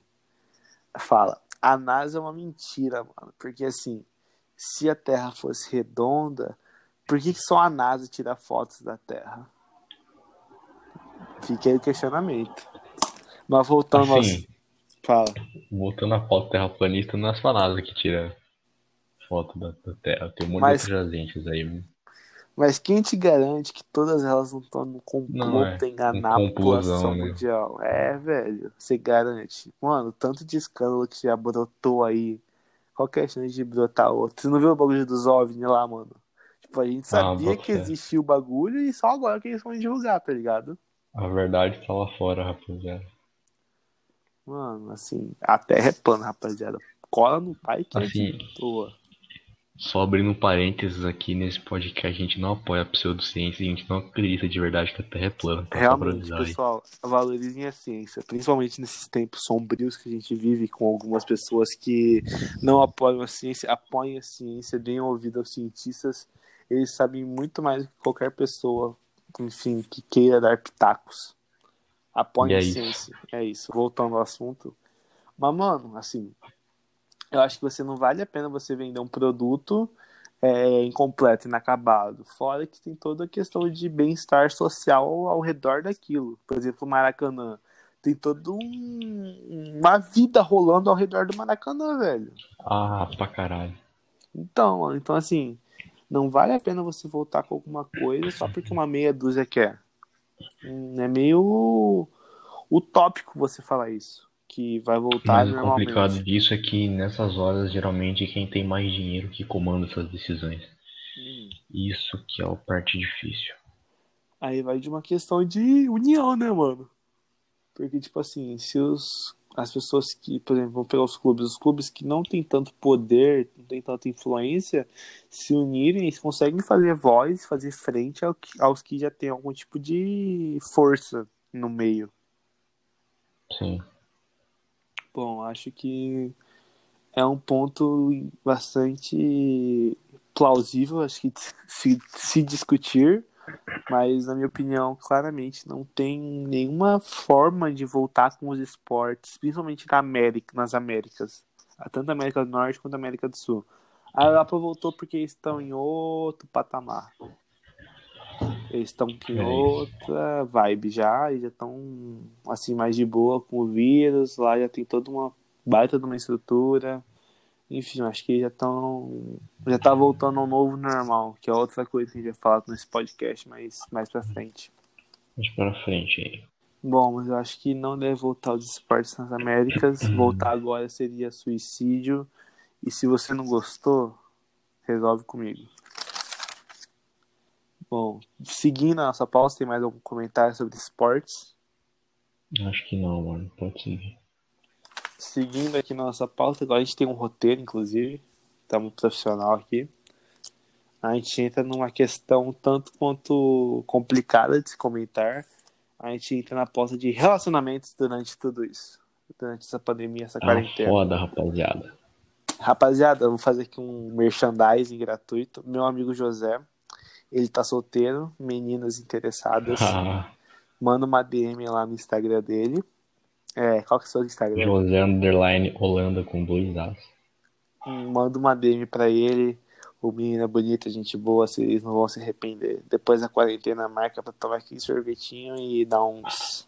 fala. A NASA é uma mentira, mano. Porque assim, se a Terra fosse redonda, por que, só a NASA tira fotos da Terra? Fica aí o questionamento. Mas voltando Assim, aos. Fala. voltando à foto terraplanista, não é só a NASA que tira foto da, da Terra. Tem um monte Mas- de agências aí. Mas quem te garante que todas elas não estão no complô é. enganar a população né? mundial? É, velho. Você garante. Mano, tanto de escândalo que já brotou aí. Qual que é a chance de brotar outro? Você não viu o bagulho dos OVNI lá, mano? Tipo, a gente sabia Ah, que existia o bagulho e só agora que eles vão divulgar, tá ligado? A verdade tá lá fora, rapaziada. Mano, assim, a terra é plana, rapaziada. Cola no pai que é Assim, boa. Só abrindo parênteses aqui nesse podcast, a gente não apoia a pseudociência, a gente não acredita de verdade que a Terra é plana. Tá? Realmente, aí. pessoal, valorizem a ciência, principalmente nesses tempos sombrios que a gente vive com algumas pessoas que não apoiam a ciência, apoiam a ciência, deem ouvido aos cientistas. Eles sabem muito mais do que qualquer pessoa, enfim, que queira dar pitacos. Apoiem é a isso. ciência. É isso. Voltando ao assunto. Mas, mano, assim, eu acho que você não vale a pena você vender um produto é, incompleto, inacabado. Fora que tem toda a questão de bem-estar social ao redor daquilo. Por exemplo, o Maracanã. Tem toda um- uma vida rolando ao redor do Maracanã, velho. Ah, pra caralho. Então, então assim, não vale a pena você voltar com alguma coisa só porque uma meia dúzia quer. Hum, É meio utópico você falar isso. Que vai voltar Mas o complicado disso é que nessas horas, geralmente, quem tem mais dinheiro que comanda essas decisões. Hum. Isso que é a parte difícil. Aí vai de uma questão de união, né, mano? Porque, tipo assim, se os, as pessoas que, por exemplo, vão pegar os clubes, os clubes que não têm tanto poder, não têm tanta influência, se unirem, eles conseguem fazer voz, fazer frente ao que- aos que já têm algum tipo de força no meio. Sim. Bom, acho que é um ponto bastante plausível, acho que se, se discutir, mas na minha opinião, claramente não tem nenhuma forma de voltar com os esportes, principalmente na América, nas Américas, tanto na América do Norte quanto na América do Sul. A Europa voltou porque estão em outro patamar. Eles estão em É outra vibe já, e já estão assim mais de boa com o vírus, lá já tem toda uma baita de uma estrutura. Enfim, acho que já estão. Já tá voltando ao novo normal, que é outra coisa que a gente vai falar nesse podcast mais, mais pra frente. Vamos para frente aí. Bom, mas eu acho que não deve voltar os esportes nas Américas. Voltar agora seria suicídio. E se você não gostou, resolve comigo. Bom, seguindo a nossa pausa, tem mais algum comentário sobre esportes? Acho que não, mano. Pode seguir. Seguindo aqui nossa pauta, agora a gente tem um roteiro, inclusive. Estamos profissional aqui. A gente entra numa questão tanto quanto complicada de se comentar. A gente entra na pauta de relacionamentos durante tudo isso. Durante essa pandemia, essa Ah, quarentena. foda, rapaziada. Rapaziada, eu vou fazer aqui um merchandising gratuito. Meu amigo José, ele tá solteiro, meninas interessadas, Ah, manda uma DM lá no Instagram dele. É, qual que é o seu Instagram? José Underline Holanda com dois As. Manda uma DM pra ele. O menino é bonito, gente boa, vocês não vão se arrepender. Depois da quarentena, marca pra tomar aquele sorvetinho e dar uns.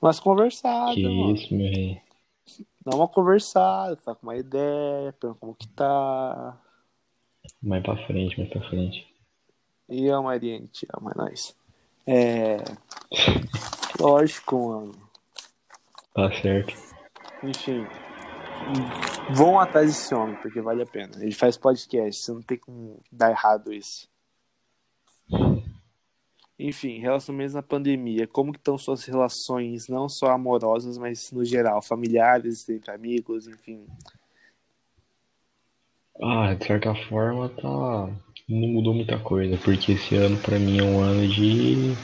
Umas conversadas, Que mano. isso, meu rei. Dá uma conversada, tá com uma ideia, pergunta como que tá. Mais pra frente, mais pra frente. E a Mariane te ama, é nóis. É. Lógico, mano. Tá certo. Enfim. Vão atrás desse homem, porque vale a pena. Ele faz podcast, você não tem como dar errado isso. Enfim, relacionamentos na pandemia. Como que estão suas relações, não só amorosas, mas no geral, familiares, entre amigos, enfim. Ah, de certa forma tá. Não mudou muita coisa, porque esse ano pra mim é um ano de.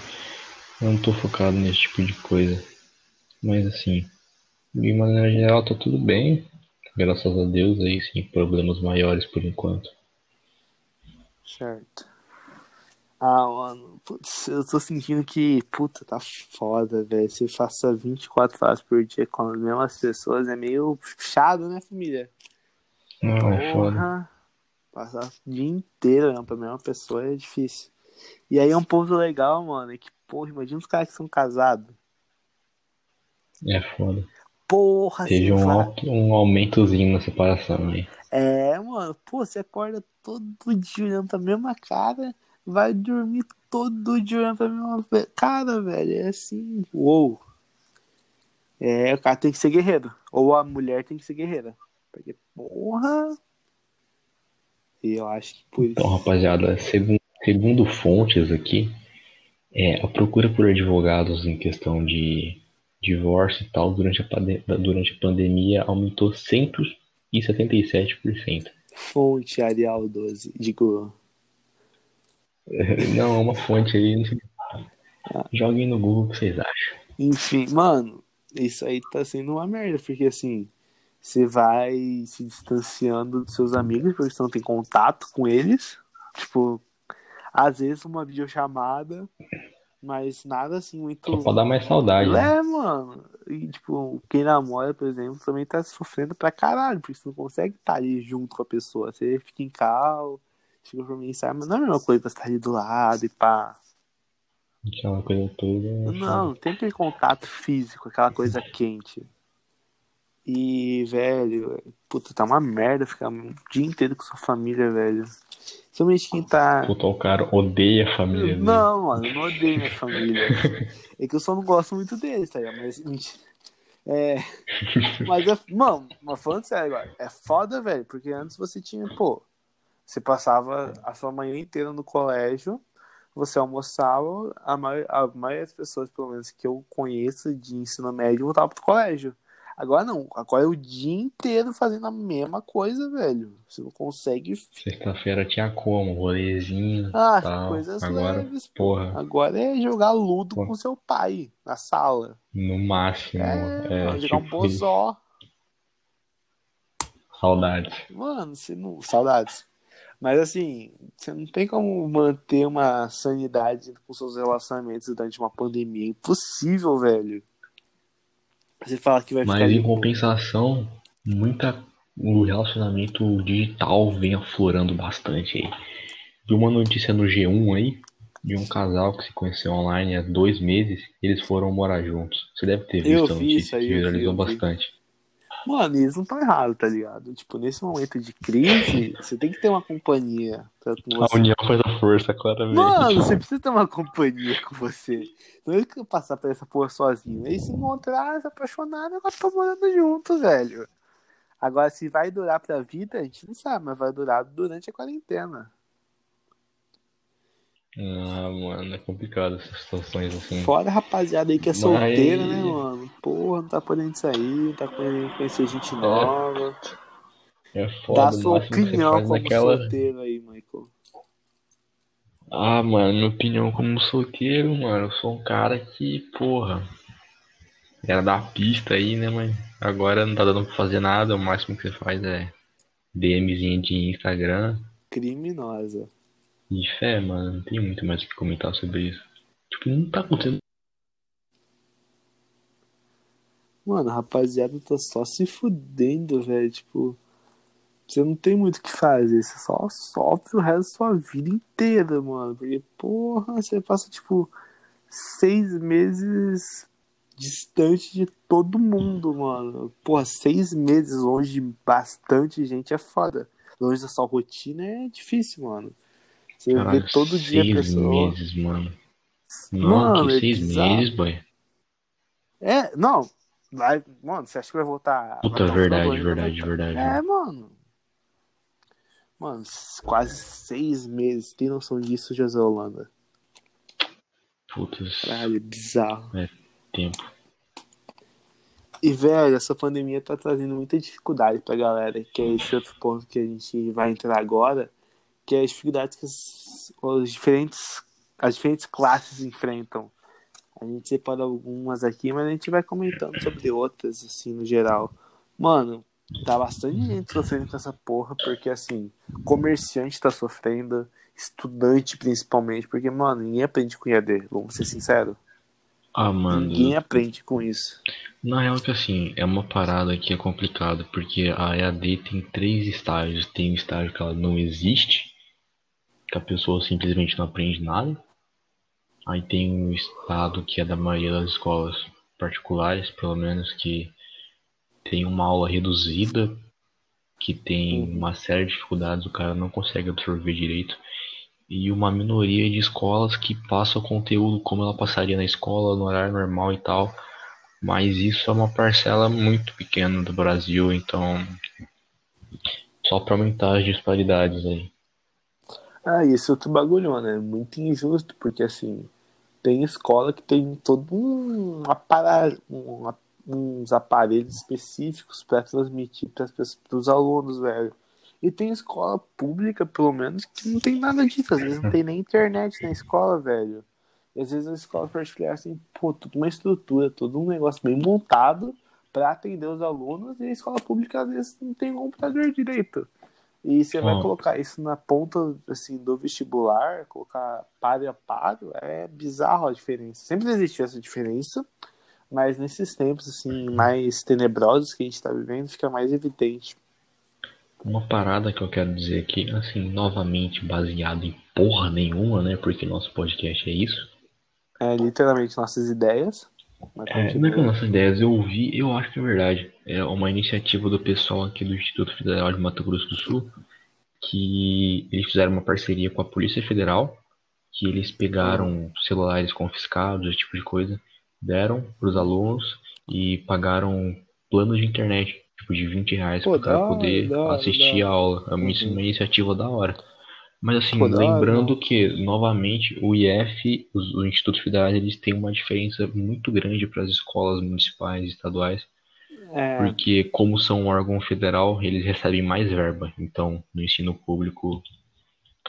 Eu não tô focado nesse tipo de coisa. Mas assim, de maneira geral tá tudo bem. Graças a Deus aí, sem problemas maiores por enquanto. Certo. Ah, mano, putz, eu tô sentindo que, puta, tá foda, velho. Você faça 24 horas por dia com as mesmas pessoas é meio puxado, né, família? Não, é foda. Passar o dia inteiro olhando pra mesma pessoa é difícil. E aí é um ponto legal, mano, é que, porra, imagina os caras que são casados. É foda. Porra, Teve um, um aumentozinho na separação aí. É, mano, pô, você acorda todo dia olhando pra mesma cara, vai dormir todo dia olhando pra mesma cara, velho. É assim, uou. É, o cara tem que ser guerreiro. Ou a mulher tem que ser guerreira. Porque, porra. Eu acho que por isso. Então, rapaziada, segundo, segundo fontes aqui, é, a procura por advogados em questão de divórcio e tal durante a, durante a pandemia aumentou 177%. Fonte Arial 12. Digo, Não, é uma fonte aí. não sei. Joguem no Google o que vocês acham. Enfim, mano, isso aí tá sendo uma merda, porque assim, você vai se distanciando dos seus amigos, porque você não tem contato com eles. Tipo, às vezes uma videochamada, mas nada assim muito. Só pra dar mais saudade. né? É, mano. E, tipo, quem namora, por exemplo, também tá sofrendo pra caralho, porque você não consegue estar ali junto com a pessoa. Você fica em cal, fica por mensagem, mas não é a mesma coisa pra estar ali do lado e pá. Aquela coisa toda. é Não, tem aquele contato físico, aquela coisa quente. E, velho, puta, tá uma merda ficar o dia inteiro com sua família, velho. Principalmente quem tá. Puta, o cara odeia a família dele. Não, mano, eu não odeio minha família. É que eu só não gosto muito deles, tá ligado? Mas, mentira. É. Mas, é, mano, mas falando sério agora, é foda, velho, porque antes você tinha, pô, Você passava a sua manhã inteira no colégio, você almoçava, a maioria, a maioria das pessoas, pelo menos que eu conheço de ensino médio, voltava pro colégio. Agora não, agora é o dia inteiro fazendo a mesma coisa, velho. Você não consegue. Sexta-feira tinha como, rolezinho. Ah, tal. coisas Agora, leves. porra, Agora é jogar ludo Pô. com seu pai na sala. no máximo. É, É, jogar um tipo, bozó. saudades. Mano, você não. Saudades. Mas assim, você não tem como manter uma sanidade com seus relacionamentos durante uma pandemia. É impossível, velho. Você fala que vai Mas ficar. em de boa. compensação, muita o relacionamento digital vem aflorando bastante aí. Vi uma notícia no G1 aí de um casal que se conheceu online há dois meses, eles foram morar juntos. Você deve ter Eu visto a vi notícia, isso aí, que eu vi, viralizou eu vi. bastante. Mano, eles não estão errados, tá ligado? Tipo, nesse momento de crise, você tem que ter uma companhia. Com A união faz a força, claramente. Mano, você precisa ter uma companhia com você. Não é que eu passar por essa porra sozinho. Eles se encontraram, se apaixonaram, agora estão morando juntos, velho. Agora, se vai durar pra vida, a gente não sabe, mas vai durar durante a quarentena. Ah, mano, é complicado essas situações assim. Fora a rapaziada aí que é Mas- solteira, né, mano? Porra, não tá podendo sair, não tá podendo conhecer gente nova. É Dá foda, o sua opinião como naquela. solteiro aí, Michael. Ah, mano, minha opinião como solteiro, mano, eu sou um cara que, porra, era da pista aí, né, mas agora não tá dando pra fazer nada, o máximo que você faz é DMzinha de Instagram Criminosa. E fé, mano, não tem muito mais o que comentar sobre isso. Tipo, não tá acontecendo. Mano, rapaziada tá só se fudendo, velho. Tipo, você não tem muito o que fazer. Você só sofre o resto da sua vida inteira, mano. Porque, porra, você passa, tipo, seis meses distante de todo mundo, mano. Porra, seis meses longe de bastante gente é foda. Longe da sua rotina é difícil, mano. Você Caralho, vê todo dia a seis pessoa. meses, mano. Não, Mano, que é seis bizarro. meses, boy. É, não. Vai, mano, você acha que vai voltar? Puta, vai verdade, verdade, verdade. É, mano. Mano, quase seis meses. Tem noção disso, José Holanda? Putz, Caralho, bizarro. tempo. E, velho, essa pandemia tá trazendo muita dificuldade pra galera, que é esse outro ponto que a gente vai entrar agora, que é as dificuldades que as, os diferentes, as diferentes classes enfrentam. A gente separa algumas aqui, mas a gente vai comentando sobre outras, assim, no geral. Mano, tá bastante gente sofrendo com essa porra, porque, assim, comerciante tá sofrendo, estudante principalmente, porque, mano, ninguém aprende com IAD, vamos ser sinceros. Ah, mano. Ninguém aprende com isso. Na real que assim, é uma parada que é complicada, porque a EAD tem três estágios. Tem o estágio que ela não existe, que a pessoa simplesmente não aprende nada. Aí tem o estado que é da maioria das escolas particulares, pelo menos, que tem uma aula reduzida, que tem Uhum. uma série de dificuldades, o cara não consegue absorver direito. E uma minoria de escolas que passa o conteúdo como ela passaria na escola, no horário normal e tal. Mas isso é uma parcela muito pequena do Brasil, então só para aumentar as disparidades aí. Ah, esse outro bagulho, né? Muito injusto, porque assim, tem escola que tem todo um apara... um- uns aparelhos específicos para transmitir para os alunos, velho. E tem escola pública, pelo menos, que não tem nada disso. Às vezes não tem nem internet na escola, velho. E às vezes a escola particular tem, pô, toda uma estrutura, todo um negócio bem montado para atender os alunos, e a escola pública às vezes não tem computador direito. E você vai colocar isso na ponta assim, do vestibular, colocar páreo a páreo, é bizarro a diferença. Sempre existiu essa diferença, mas nesses tempos assim mais tenebrosos que a gente está vivendo, fica mais evidente. Uma parada que eu quero dizer aqui, assim, novamente baseado em porra nenhuma, né? Porque nosso podcast é isso. É literalmente nossas ideias. Mas É, continua. não é que nossas ideias, eu ouvi, eu acho que é verdade. É uma iniciativa do pessoal aqui do Instituto Federal de Mato Grosso do Sul, que eles fizeram uma parceria com a Polícia Federal, que eles pegaram celulares confiscados, esse tipo de coisa, deram para os alunos e pagaram planos de internet tipo, de 20 reais cara hora, poder hora, assistir da a aula. É uma, Uhum. uma iniciativa da hora. Mas assim, Pô, lembrando que, novamente, o IF, os, os institutos federais, eles têm uma diferença muito grande para as escolas municipais e estaduais, É, porque como são um órgão federal, eles recebem mais verba. Então, no ensino público,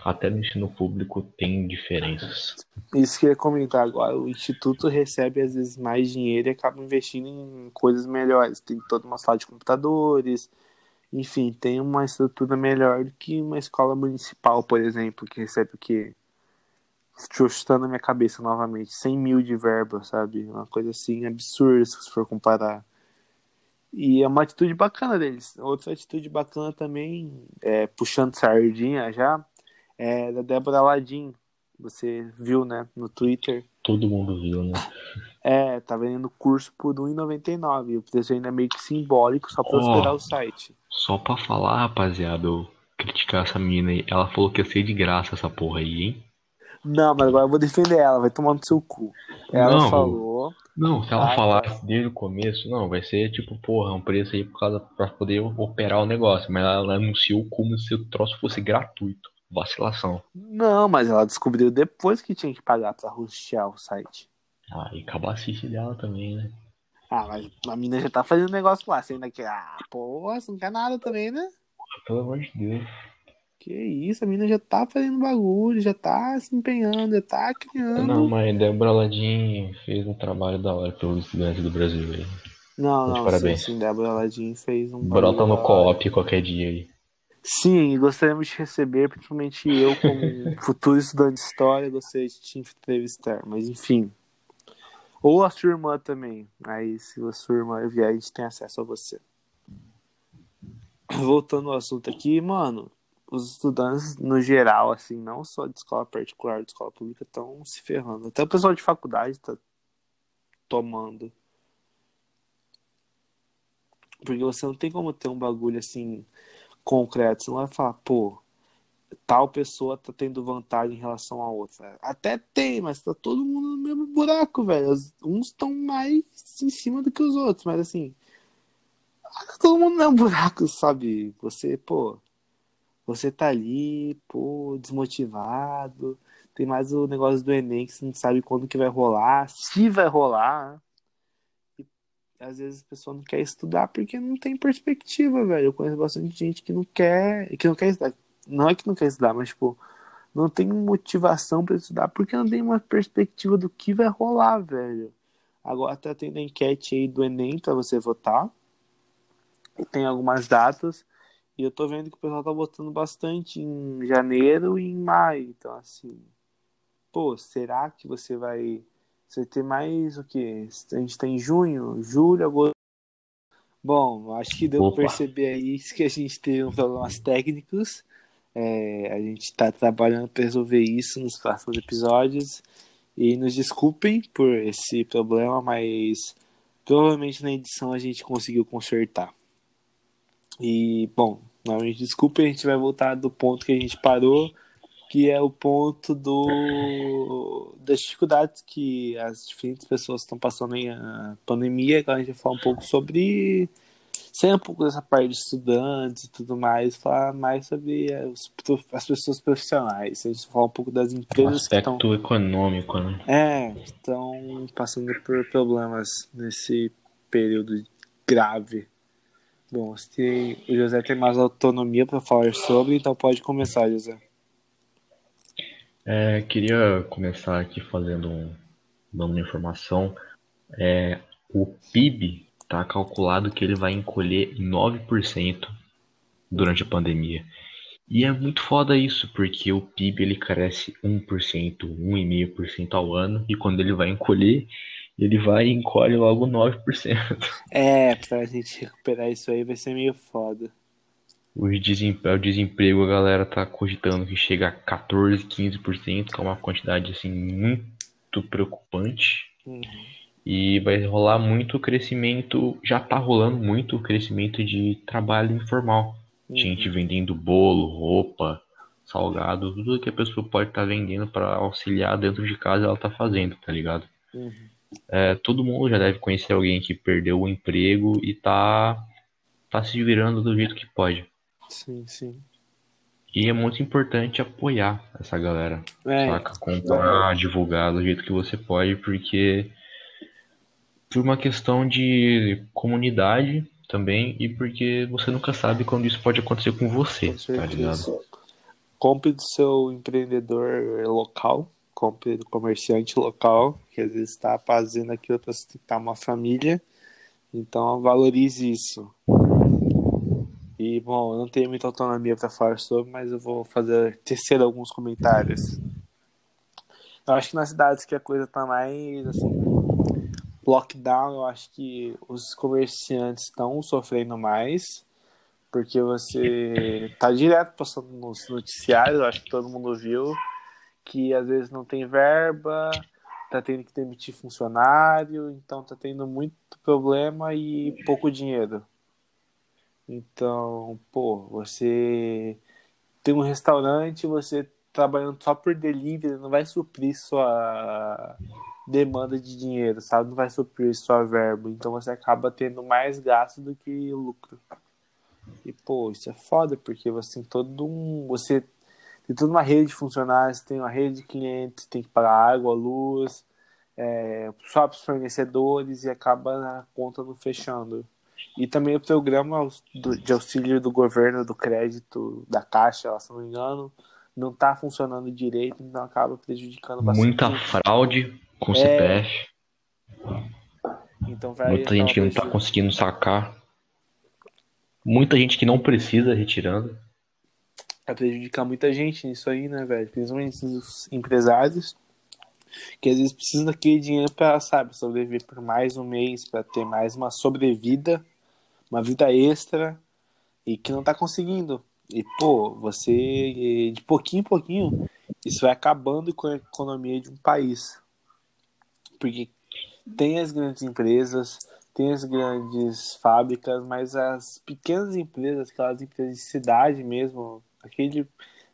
até no ensino público tem diferenças. isso que eu ia comentar agora. O Instituto recebe, às vezes, mais dinheiro e acaba investindo em coisas melhores. Tem toda uma sala de computadores, enfim, tem uma estrutura melhor do que uma escola municipal, por exemplo, que recebe o quê? Chutando a minha cabeça novamente, 100 mil de verba, sabe? Uma coisa assim absurda se for comparar. E é uma atitude bacana deles. Outra atitude bacana também, é, puxando sardinha já, é da Débora Ladim. Você viu, né, no Twitter. Todo mundo viu, né? É, tá vendendo curso por R$1,99. E o preço ainda é meio que simbólico, só pra hospedar o site. Só pra falar, rapaziada, eu criticar essa menina aí. Ela falou que ia ser de graça essa porra aí, hein? Não, mas agora eu vou defender ela, vai tomar no seu cu. Ela Não. falou. Não, se ela tá. falasse desde o começo, não, vai ser tipo, porra, um preço aí por causa pra poder operar o negócio. Mas ela anunciou como se o troço fosse gratuito. Vacilação. Não, mas ela descobriu depois que tinha que pagar pra hostear o site. Ah, e cabacice dela também, né? Ah, mas a mina já tá fazendo negócio lá. Você ainda quer. Ah, porra, você não quer nada também, né? Pelo amor de Deus. Que isso, a mina já tá fazendo bagulho, já tá se empenhando, já tá criando. Não, mas Débora Ladim fez um trabalho da hora pelos estudantes do Brasil aí. não, não, parabéns. sim, sim, Débora Ladim fez um Brota no co-op qualquer dia aí. Sim, gostaríamos de receber, principalmente eu, como futuro estudante de história, gostaria de te entrevistar, mas enfim. Ou a sua irmã também. Aí, se a sua irmã vier, a gente tem acesso a você. Voltando ao assunto aqui, mano, os estudantes, no geral, assim, não só de escola particular, de escola pública, estão se ferrando. Até o pessoal de faculdade tá tomando. Porque você não tem como ter um bagulho assim concreto. Você não vai falar, pô, tal pessoa tá tendo vantagem em relação a outra. Até tem, mas tá todo mundo no mesmo buraco, velho. Uns estão mais em cima do que os outros, mas assim. tá Todo mundo no mesmo buraco, sabe? Você, pô. Você tá ali, pô, desmotivado. Tem mais o negócio do Enem que você não sabe quando que vai rolar, se vai rolar. E às vezes a pessoa não quer estudar porque não tem perspectiva, velho. Eu conheço bastante gente que não quer, que não quer estudar. Não é que não quer estudar, mas tipo, não tem motivação pra estudar porque não tem uma perspectiva do que vai rolar, velho. Agora tá tendo a enquete aí do Enem pra você votar. E tem algumas datas. E eu tô vendo que o pessoal tá votando bastante em janeiro e em maio. Então, assim, pô, será que você vai. Você vai ter mais o quê? A gente tá em junho, julho, agosto. Bom, acho que deu Opa. pra perceber aí que a gente teve problemas técnicos. É, a gente tá trabalhando pra resolver isso nos próximos episódios. E nos desculpem por esse problema, mas provavelmente na edição a gente conseguiu consertar. E, bom, novamente desculpe, a gente vai voltar do ponto que a gente parou, que é o ponto do das dificuldades que as diferentes pessoas estão passando em a pandemia. Agora a gente vai falar um pouco sobre sair um pouco dessa parte de estudantes e tudo mais, falar mais sobre as, as pessoas profissionais. A gente falar um pouco das Um empresas que estão aspecto econômico, né? é, estão passando por problemas nesse período grave. Bom, se o José tem mais autonomia para falar sobre, então pode começar, José. É, queria começar aqui fazendo um, dando uma informação. É, o PIB está calculado que ele vai encolher 9% durante a pandemia. E é muito foda isso, porque o PIB ele cresce 1%, 1,5% ao ano, e quando ele vai encolher, ele vai e encolhe logo 9%. É, pra gente recuperar isso aí vai ser meio foda. O desemprego, o desemprego, a galera tá cogitando que chega a 14, 15%, que é uma quantidade assim muito preocupante. Uhum. E vai rolar muito crescimento, já tá rolando muito crescimento de trabalho informal. Gente vendendo bolo, roupa, salgado, tudo que a pessoa pode estar vendendo para auxiliar dentro de casa, ela tá fazendo, tá ligado? Uhum. É, todo mundo já deve conhecer alguém que perdeu o emprego e tá tá se virando do jeito que pode. Sim, sim. E é muito importante apoiar essa galera. É, Saca? Comprar, divulgar do jeito que você pode, porque por uma questão de comunidade também e porque você nunca sabe quando isso pode acontecer com você, com tá ligado? Compre do seu empreendedor local, compre do comerciante local, que às vezes está fazendo aquilo para sustentar uma família. Então valorize isso. E bom, eu não tenho muita autonomia para falar sobre, mas eu vou fazer tecer alguns comentários. Eu acho que nas cidades que a coisa tá mais assim, lockdown, eu acho que os comerciantes estão sofrendo mais, porque você tá direto passando nos noticiários, eu acho que todo mundo viu, que às vezes não tem verba, tá tendo que demitir funcionário, então tá tendo muito problema e pouco dinheiro. Então, pô, você tem um restaurante, você trabalhando só por delivery, não vai suprir sua demanda de dinheiro, sabe? Não vai suprir sua verba. Então você acaba tendo mais gasto do que lucro. E, pô, isso é foda, porque você tem todo um. Você tem toda uma rede de funcionários, tem uma rede de clientes, tem que pagar água, luz, é, só para os fornecedores e acaba a conta não fechando. E também o programa de auxílio do governo, do crédito, da Caixa, se não me engano, não está funcionando direito, então acaba prejudicando bastante. Muita fraude com. CPF, Então vai muita gente que não tá acaba conseguindo sacar, muita gente que não precisa retirando. vai prejudicar muita gente nisso aí, né, velho? Principalmente os empresários, que às vezes precisam daquele dinheiro para, sabe, sobreviver por mais um mês, para ter mais uma sobrevida, uma vida extra, e que não tá conseguindo. E, pô, você, de pouquinho em pouquinho, isso vai acabando com a economia de um país. Porque tem as grandes empresas, tem as grandes fábricas, mas as pequenas empresas, aquelas empresas de cidade mesmo, aquele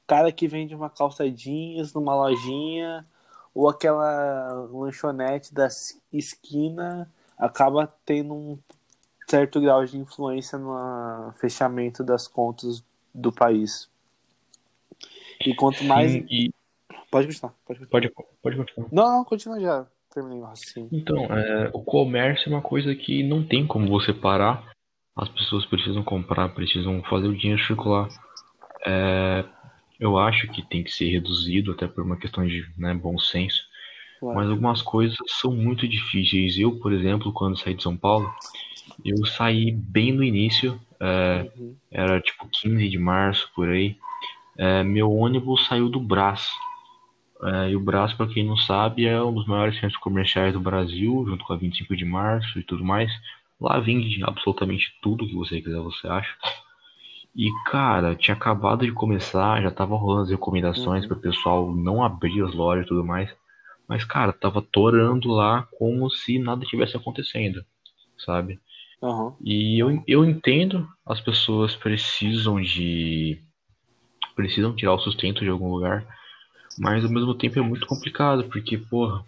cara que vende uma calça jeans numa lojinha ou aquela lanchonete da esquina acaba tendo um certo grau de influência no fechamento das contas do país. E quanto mais. Sim, e Pode continuar, pode continuar. pode, pode continuar. Não, não, continua já. Terminei o raciocínio. Então, é, o comércio é uma coisa que não tem como você parar. As pessoas precisam comprar, precisam fazer o dinheiro circular. É, eu acho que tem que ser reduzido, até por uma questão de né, bom senso. Claro. Mas algumas coisas são muito difíceis. Eu, por exemplo, quando saí de São Paulo, eu saí bem no início, é, Uhum. era tipo 15 de março por aí. É, meu ônibus saiu do Brás. É, e o Brás, para quem não sabe, é um dos maiores centros comerciais do Brasil, junto com a 25 de março e tudo mais. Lá vende absolutamente tudo que você quiser, você acha. E cara, tinha acabado de começar, já tava rolando as recomendações Uhum. para o pessoal não abrir as lojas e tudo mais. Mas cara, tava torando lá como se nada tivesse acontecendo, sabe? Aham. E eu, eu entendo, as pessoas precisam de. precisam tirar o sustento de algum lugar, mas ao mesmo tempo é muito complicado, porque, porra,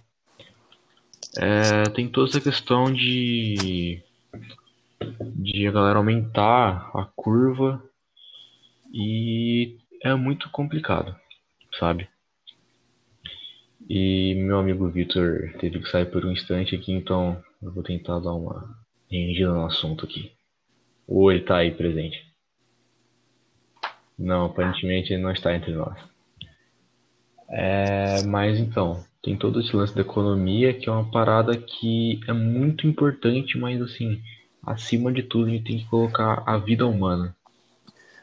é, tem toda essa questão de. de a galera aumentar a curva e é muito complicado, sabe? E meu amigo Vitor teve que sair por um instante aqui, então eu vou tentar dar uma rendida no assunto aqui. Ou ele tá aí presente? Não, aparentemente ele não está entre nós. É, mas então, tem todo esse lance da economia que é uma parada que é muito importante, mas assim, acima de tudo a gente tem que colocar a vida humana.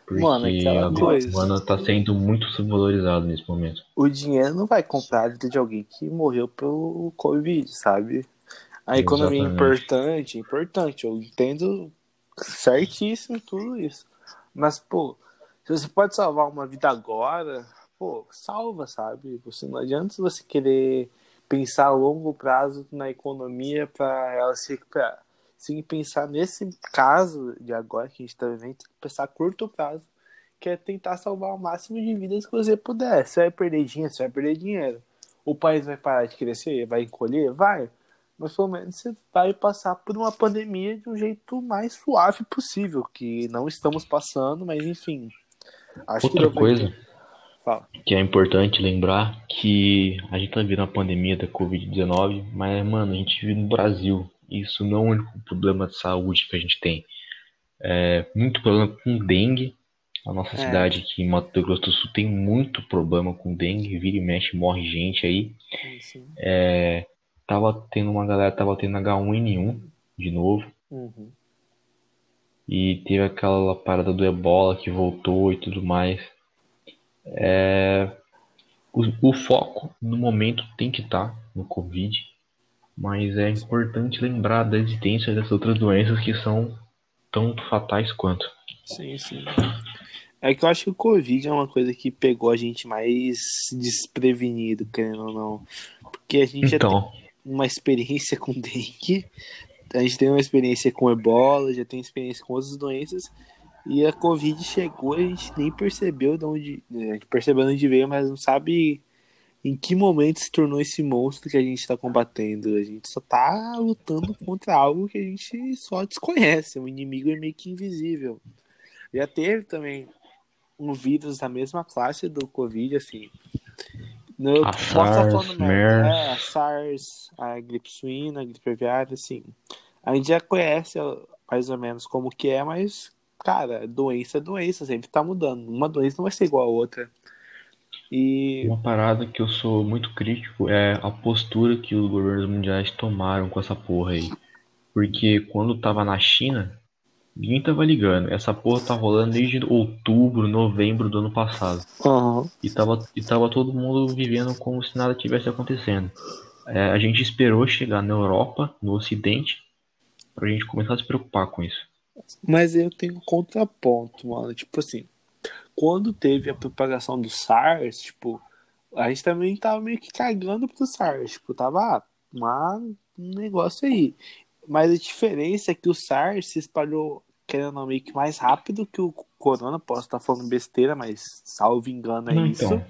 Porque Mano, aquela a vida coisa. humana tá sendo muito subvalorizada nesse momento. O dinheiro não vai comprar a vida de alguém que morreu pelo Covid, sabe? A economia é Exatamente. importante, é importante. Eu entendo certíssimo tudo isso. Mas, pô, se você pode salvar uma vida agora, pô, salva, sabe? Você não adianta você querer pensar a longo prazo na economia para ela se recuperar. Sim, pensar nesse caso de agora que a gente está vivendo, tem que pensar a curto prazo, que é tentar salvar o máximo de vidas que você puder. Você vai perder dinheiro, você vai perder dinheiro. O país vai parar de crescer, vai encolher, vai. mas pelo menos você vai passar por uma pandemia de um jeito mais suave possível, que não estamos passando, mas enfim. Acho Outra que coisa Fala. que é importante lembrar que a gente tá vivendo a pandemia da Covid-19, mas, mano, a gente vive no Brasil. Isso não é o único problema de saúde que a gente tem. É muito problema com dengue. A nossa é. cidade aqui em Mato Grosso do Sul tem muito problema com dengue. Vira e mexe, morre gente aí. Sim. É, tava tendo uma galera, tava tendo H1N1 de novo. Uhum. E teve aquela parada do ebola que voltou e tudo mais. É, o, o, foco no momento tem que estar tá no Covid, mas é importante lembrar da existência dessas outras doenças que são tão fatais quanto. Sim, sim. É que eu acho que o Covid é uma coisa que pegou a gente mais desprevenido, querendo ou não. Porque a gente então. já tem uma experiência com dengue, a gente tem uma experiência com ebola, já tem experiência com outras doenças, e a Covid chegou, a gente nem percebeu de onde. Né, a gente percebeu de onde veio, mas não sabe em que momento se tornou esse monstro que a gente está combatendo. A gente só tá lutando contra algo que a gente só desconhece. Um inimigo é meio que invisível. Já teve também um vírus da mesma classe do Covid, assim. No, a SARS, merda, é, a SARS, a gripe suína, a gripe aviária, assim. A gente já conhece mais ou menos como que é, mas cara, doença é doença, sempre tá mudando. Uma doença não vai ser igual a outra. E... Uma parada que eu sou muito crítico é a postura que os governos mundiais tomaram com essa porra aí. Porque quando tava na China, ninguém tava ligando. Essa porra tá rolando desde outubro, novembro do ano passado. Uhum. E, tava, e tava todo mundo vivendo como se nada tivesse acontecendo. É, a gente esperou chegar na Europa, no Ocidente, pra gente começar a se preocupar com isso. Mas eu tenho um contraponto, mano. Tipo assim, quando teve a propagação do SARS, tipo, a gente também tava meio que cagando pro SARS. Tipo, tava um negócio aí. Mas a diferença é que o SARS se espalhou, querendo ou meio que mais rápido que o Corona. Posso estar falando besteira, mas salvo engano é isso. Então,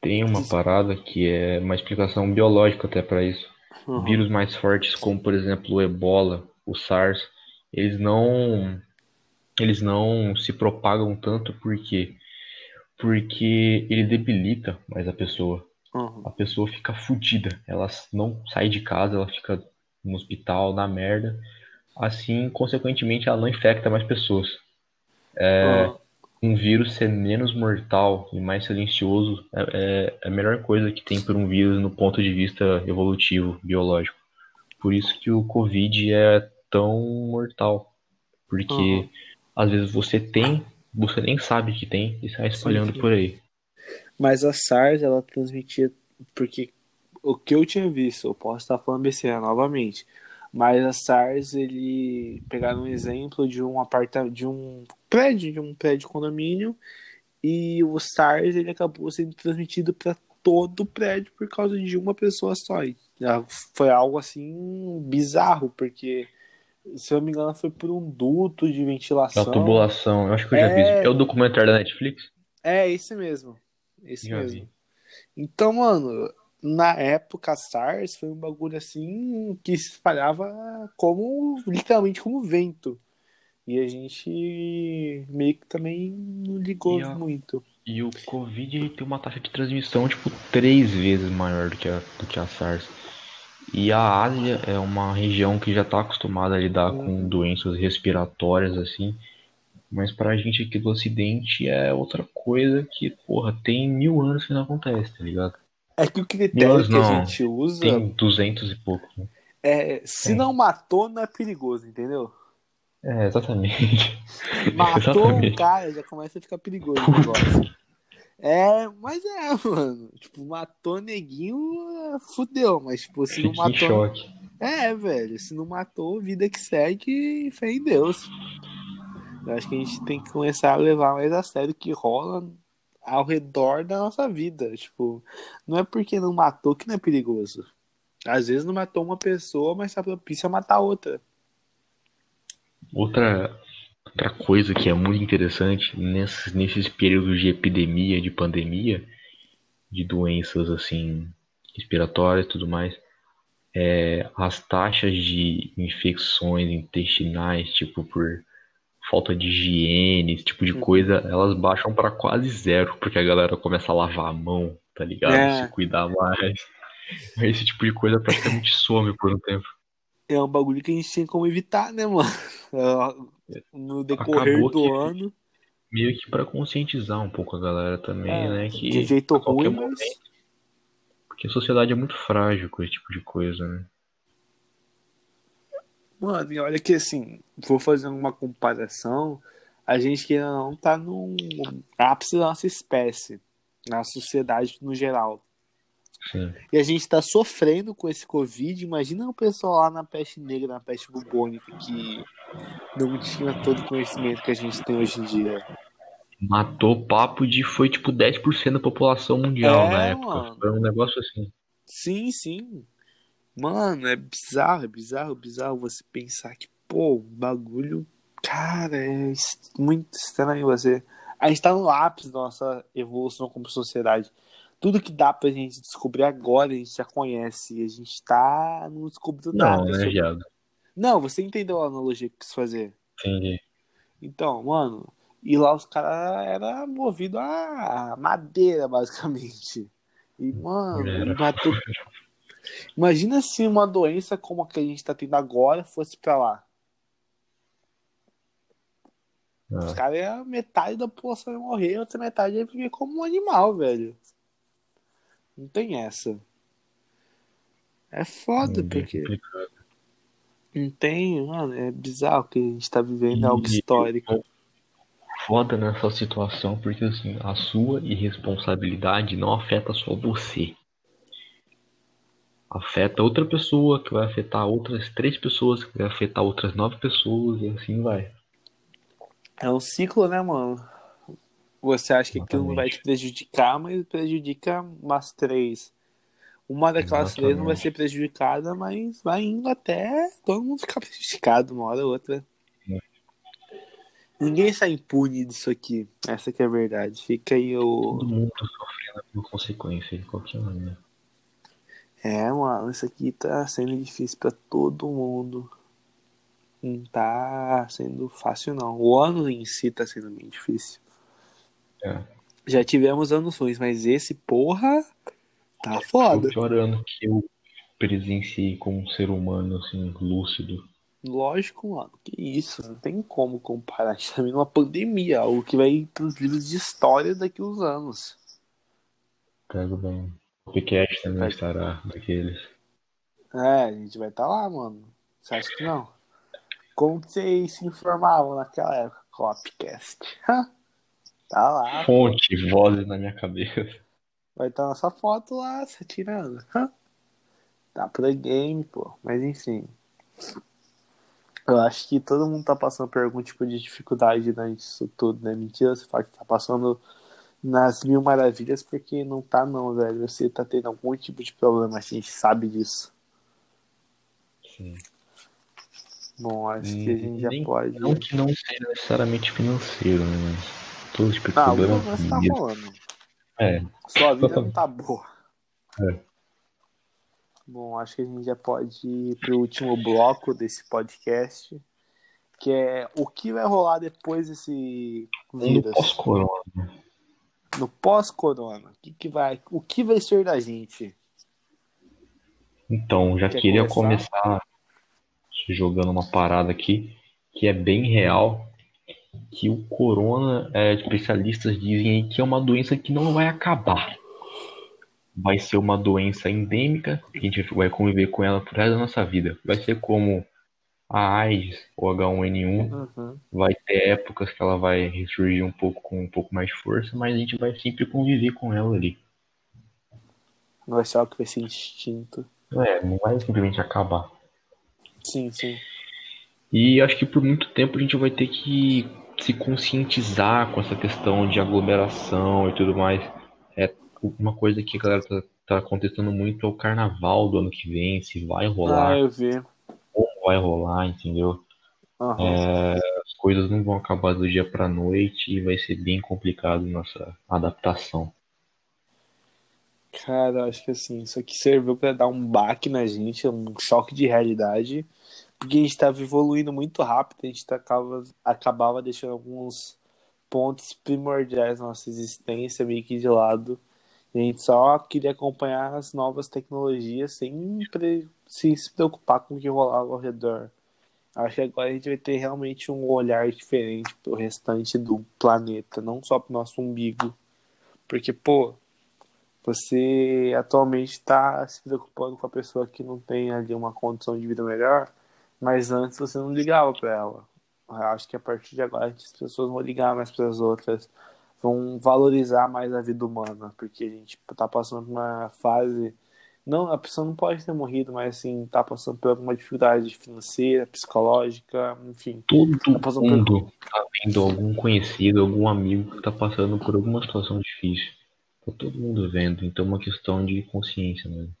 tem uma parada que é uma explicação biológica até para isso. Uhum. Vírus mais fortes, como por exemplo o ebola, o SARS, eles não eles não se propagam tanto porque porque ele debilita mais a pessoa. Uhum. A pessoa fica fodida, ela não sai de casa, ela fica no hospital, na merda. Assim, consequentemente, ela não infecta mais pessoas. É, uhum. Um vírus ser menos mortal e mais silencioso é, é, a melhor coisa que tem por um vírus no ponto de vista evolutivo, biológico. Por isso que o Covid é tão mortal. Porque uhum. às vezes você tem, você nem sabe que tem e sai espalhando Sim. por aí. Mas a SARS, ela transmitia. Porque o que eu tinha visto, eu posso estar falando besteira novamente. Mas a SARS, ele pegaram um exemplo de um apartamento, de um prédio, de um prédio condomínio, e o SARS ele acabou sendo transmitido para todo o prédio por causa de uma pessoa só. E ah, foi algo assim bizarro, porque se eu não me engano, foi por um duto de ventilação. Uma tubulação, eu acho que eu já vi. É, é o documentário da Netflix? É, esse mesmo. Esse já mesmo. Vi. Então, mano, na época a SARS foi um bagulho assim que se espalhava como, literalmente, como vento. E a gente meio que também não ligou e muito. E o Covid tem uma taxa de transmissão, tipo, três vezes maior do que a, do que a SARS. E a Ásia é uma região que já está acostumada a lidar com uhum. doenças respiratórias, assim. Mas pra gente aqui do Ocidente é outra coisa que, porra, tem mil anos que não acontece, tá ligado? É que o critério que não, a gente usa. Tem duzentos e pouco. Né? É, se não matou, não é perigoso, entendeu? É, exatamente. Matou exatamente. um cara, já começa a ficar perigoso o negócio. É, mas é, mano. Tipo, matou neguinho, fudeu. Mas, tipo, se não matou. choque. É, velho. Se não matou, vida que segue, fé em Deus. Eu acho que a gente tem que começar a levar mais a sério o que rola ao redor da nossa vida. Tipo, não é porque não matou que não é perigoso. Às vezes não matou uma pessoa, mas tá propício a matar outra. Outra Outra coisa que é muito interessante nesses, nesses períodos de epidemia, de pandemia, de doenças assim respiratórias e tudo mais, é, as taxas de infecções intestinais, tipo por falta de higiene, esse tipo de Uhum. coisa, elas baixam pra quase zero, porque a galera começa a lavar a mão, tá ligado? É. Se cuidar mais. Esse tipo de coisa praticamente some por um tempo. É um bagulho que a gente tinha como evitar, né, mano? É, No decorrer Acabou do que- ano. Meio que pra conscientizar um pouco a galera também, É, né? Que de jeito ruim, mas. momento- Porque a sociedade é muito frágil com esse tipo de coisa, né? Mano, e olha que assim, vou fazer uma comparação. A gente que não tá num ápice da nossa espécie, na sociedade no geral. Sim. E a gente tá sofrendo com esse Covid. Imagina o pessoal lá na peste negra, na peste bubônica, que não tinha todo o conhecimento que a gente tem hoje em dia. Matou papo de foi tipo 10% da população mundial É, na época. mano. Foi um negócio assim. Sim, sim. Mano, é bizarro, é bizarro, bizarro você pensar que, pô, o bagulho. Cara, é muito estranho você. A gente tá no ápice da nossa evolução como sociedade. Tudo que dá pra gente descobrir agora, a gente já conhece. E a gente tá não descobrindo Não, nada. né, sobre- viado? Não, você entendeu a analogia que quis fazer. Entendi. Então, mano, e lá os caras eram movidos a madeira, basicamente. E, mano, Era. matou. Imagina se uma doença como a que a gente tá tendo agora fosse pra lá. Os Ah, caras, iam- metade da população ia morrer, a outra metade ia viver como um animal, velho. Não tem essa. É foda, é porque complicado. não tem, mano, é bizarro que a gente tá vivendo é algo E- histórico. Foda nessa situação, porque assim, a sua irresponsabilidade não afeta só você. Afeta outra pessoa, que vai afetar outras três pessoas, que vai afetar outras nove pessoas, e assim vai. É um ciclo, né, mano? Você acha que aquilo não vai te prejudicar, mas prejudica umas três. Uma daquelas três não vai Exatamente. ser prejudicada, mas vai indo até todo mundo ficar prejudicado, uma hora ou outra. É. Ninguém sai impune disso aqui. Essa que é a verdade. Fica aí Todo o. mundo sofrendo por consequência de qualquer maneira. É, mano, isso aqui tá sendo difícil pra todo mundo. Não tá sendo fácil, não. O ano em si tá sendo bem difícil. É. Já tivemos anos ruins, mas esse, porra, tá foda. Foi o pior ano que eu presenciei como um ser humano, assim, lúcido. Lógico, mano. Que isso, não tem como comparar. A gente tá uma pandemia, algo que vai pros livros de história daqui uns anos. Pego bem. O podcast também estará daqueles. É, a gente vai estar lá, mano. Você acha que não? Como que vocês se informavam naquela época? Copcast. tá lá. Fonte, vozes na minha cabeça. Vai estar nossa foto lá, você tirando. Tá pro game, pô. Mas enfim. Eu acho que todo mundo tá passando por algum tipo de dificuldade nisso tudo, né? Mentira, você fala que tá passando nas mil maravilhas, porque não tá não, velho. Você tá tendo algum tipo de problema, a gente sabe disso. Sim. Bom, acho que a gente já pode. Não que não seja necessariamente financeiro, né? Mas tipo de Ah, coisa tá rolando. É, Sua vida não tá boa. É. Bom, acho que a gente já pode ir pro último bloco desse podcast, que é o que vai rolar depois desse no vírus, pós-corona. no pós-corona. O que, que vai, o que vai ser da gente? Então, já Quer queria começar? começar jogando uma parada aqui que é bem real, que o corona, é, especialistas dizem aí que é uma doença que não vai acabar. Vai ser uma doença endêmica, que a gente vai conviver com ela pro resto da nossa vida. Vai ser como a AIDS ou H1N1, Uhum. vai ter épocas que ela vai ressurgir um pouco com um pouco mais de força, mas a gente vai sempre conviver com ela ali. Não vai ser algo que vai ser instinto. É, não vai simplesmente acabar. Sim, sim. E acho que por muito tempo a gente vai ter que se conscientizar com essa questão de aglomeração e tudo mais. É uma coisa que a galera tá, tá contestando muito é o carnaval do ano que vem, se vai rolar, Ah, eu vi. como vai rolar, entendeu? É, as coisas não vão acabar do dia pra noite e vai ser bem complicado nossa adaptação. Cara, acho que assim, isso aqui serviu pra dar um baque na gente, um choque de realidade, porque a gente tava evoluindo muito rápido, a gente acaba, acabava deixando alguns pontos primordiais da nossa existência meio que de lado. E a gente só queria acompanhar as novas tecnologias sem se, se preocupar com o que rolava ao redor. Acho que agora a gente vai ter realmente um olhar diferente pro restante do planeta, não só pro nosso umbigo. Porque, pô, você atualmente está se preocupando com a pessoa que não tem ali uma condição de vida melhor, mas antes você não ligava para ela. Eu acho que a partir de agora as pessoas vão ligar mais para as outras, vão valorizar mais a vida humana, porque a gente está passando por uma fase. Não, a pessoa não pode ter morrido, mas assim, está passando por alguma dificuldade financeira, psicológica, enfim. Todo Tá passando por- mundo tá vendo algum conhecido, algum amigo que tá passando por alguma situação difícil. Tá todo mundo vendo, então é uma questão de consciência mesmo.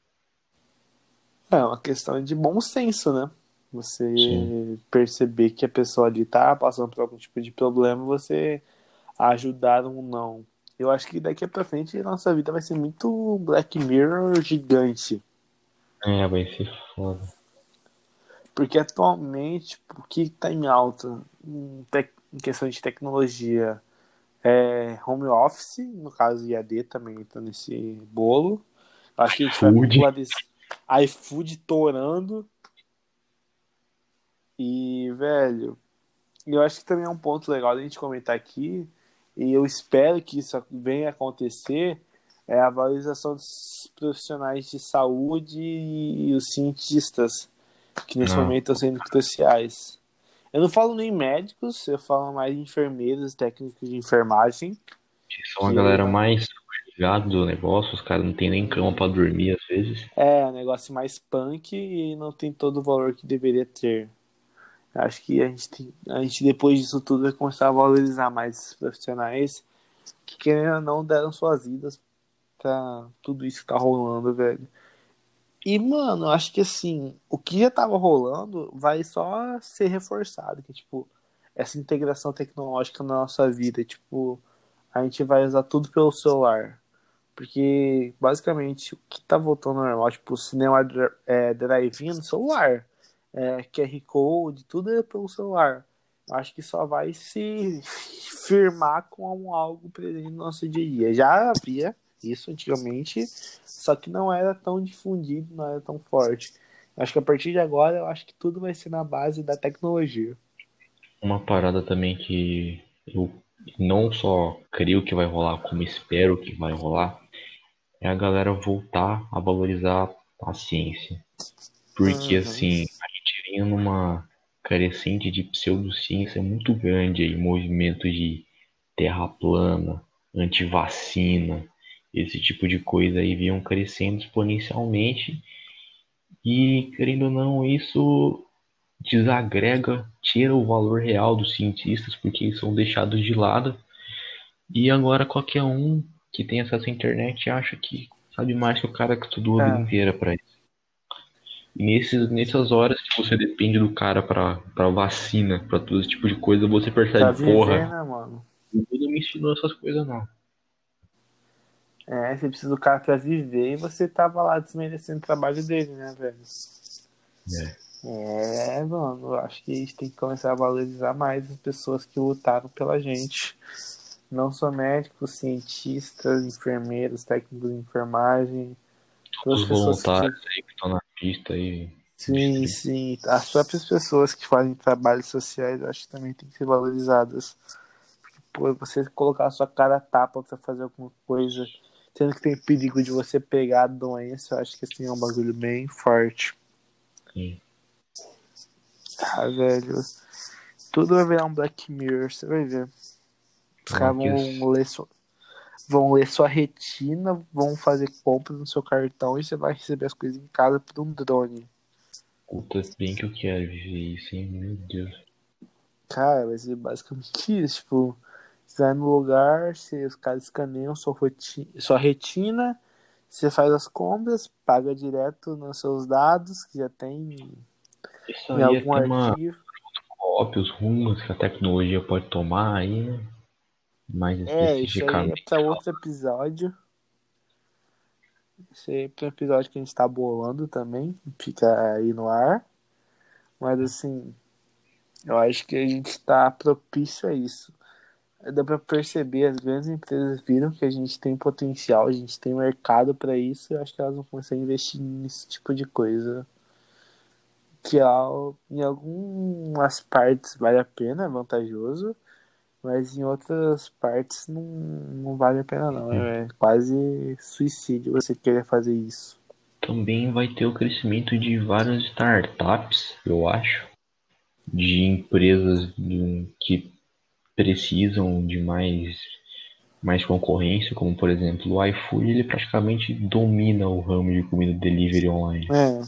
É uma questão de bom senso, né? Você Sim. perceber que a pessoa ali tá passando por algum tipo de problema, você ajudar ou não. Eu acho que daqui pra frente nossa vida vai ser muito Black Mirror gigante. É, vai ser foda. Porque atualmente, o que tá em alta em, questão de tecnologia é home office, no caso IAD também entra nesse bolo. Acho que a gente vai pular desse iFood torando. E, velho, eu acho que também é um ponto legal da gente comentar aqui, e eu espero que isso venha a acontecer, é a valorização dos profissionais de saúde e os cientistas, que nesse Não. momento estão sendo cruciais. Eu não falo nem médicos, eu falo mais enfermeiros, técnicos de enfermagem. Que são a galera mais ligada do negócio, os caras não tem nem cama pra dormir às vezes. É, um negócio mais punk e não tem todo o valor que deveria ter. Acho que a gente, tem- a gente depois disso tudo vai começar a valorizar mais esses profissionais que, querendo ou não, deram suas vidas pra tudo isso que tá rolando, velho. E, mano, acho que assim, o que já tava rolando vai só ser reforçado, que tipo, essa integração tecnológica na nossa vida, tipo, a gente vai usar tudo pelo celular. Porque, basicamente, o que tá voltando ao normal, tipo, o cinema é, drive-in no celular, é, QR Code, tudo é pelo celular. Acho que só vai se firmar como algo presente no nosso dia a dia. Já havia isso antigamente, só que não era tão difundido, não era tão forte. Acho que a partir de agora, eu acho que tudo vai ser na base da tecnologia. Uma parada também que eu não só creio que vai rolar, como espero que vai rolar, é a galera voltar a valorizar a ciência. Porque Uhum. assim, a vinha numa crescente de pseudociência muito grande aí, movimento de terra plana, antivacina, esse tipo de coisa aí vinham crescendo exponencialmente e, querendo ou não, isso desagrega, tira o valor real dos cientistas porque eles são deixados de lado e agora qualquer um que tem acesso à internet acha que sabe mais que o cara que estudou a vida É. inteira para isso. E nesses, nessas horas que você depende do cara para para vacina, para todo esse tipo de coisa, você Pra percebe, viver, porra, né, mano? não me ensinou essas coisas não. É, você precisa do cara pra viver e você tava lá desmerecendo o trabalho dele, né, velho? É, mano, eu acho que a gente tem que começar a valorizar mais as pessoas que lutaram pela gente. Não só médicos, cientistas, enfermeiros, técnicos de enfermagem. Todas Os pessoas que voluntários aí que estão na pista aí. Sim, sim. As próprias pessoas que fazem trabalhos sociais, eu acho que também tem que ser valorizadas. Porque, pô, você colocar a sua cara a tapa pra fazer alguma coisa, sendo que tem perigo de você pegar a doença, eu acho que assim é um bagulho bem forte. Sim. Ah, velho. Tudo vai virar um Black Mirror, você vai ver. Os caras vão ler, sua, vão ler sua retina, vão fazer compras no seu cartão e você vai receber as coisas em casa por um drone. Puta, bem que eu quero viver isso, hein? Meu Deus. Cara, vai ser basicamente isso. Tipo, você vai no lugar, você, os caras escaneiam sua, roti- sua retina, você faz as compras, paga direto nos seus dados, que já tem Isso em é algum uma arquivo. cópia, os rumos que a tecnologia pode tomar aí, né? Mais É, isso aí é especificamente. pra outro episódio. Esse é um episódio que a gente tá bolando também. Fica aí no ar. Mas assim, eu acho que a gente tá propício a isso. Dá pra perceber, as grandes empresas viram que a gente tem potencial, a gente tem mercado para isso, e eu acho que elas vão começar a investir nesse tipo de coisa. Que em algumas partes vale a pena, é vantajoso, mas em outras partes não, não vale a pena não. É quase suicídio você querer fazer isso. Também vai ter o crescimento de várias startups, eu acho, de empresas que precisam de mais mais concorrência, como por exemplo o iFood, ele praticamente domina o ramo de comida delivery online. É,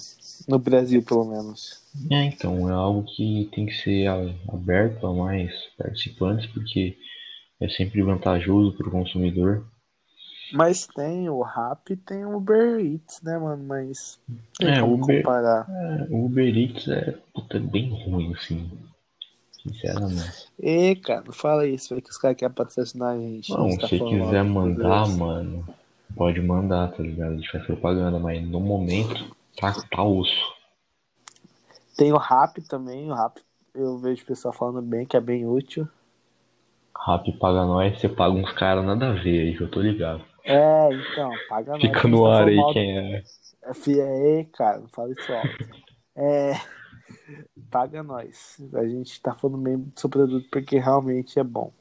no Brasil pelo menos. É, então, é algo que tem que ser aberto a mais participantes, porque é sempre vantajoso para o consumidor. Mas tem o Rap e tem o Uber Eats, né, mano? Mas tem é, como Uber, comparar. É, o Uber Eats é puta, bem ruim, assim. Sinceramente. E, cara, não fala isso, é que os caras querem patrocinar a gente. Não, tá se quiser mandar, mano, pode mandar, tá ligado? A gente faz propaganda, mas no momento tá, tá osso. Tem o Rap também, o Rap eu vejo o pessoal falando bem, que é bem útil. Rap paga nós, você paga uns caras nada a ver aí, que eu tô ligado. É, então, paga nós. Fica no ar aí quem é. É, cara, não fala isso alto. É paga nós. A gente tá falando bem do seu produto porque realmente é bom.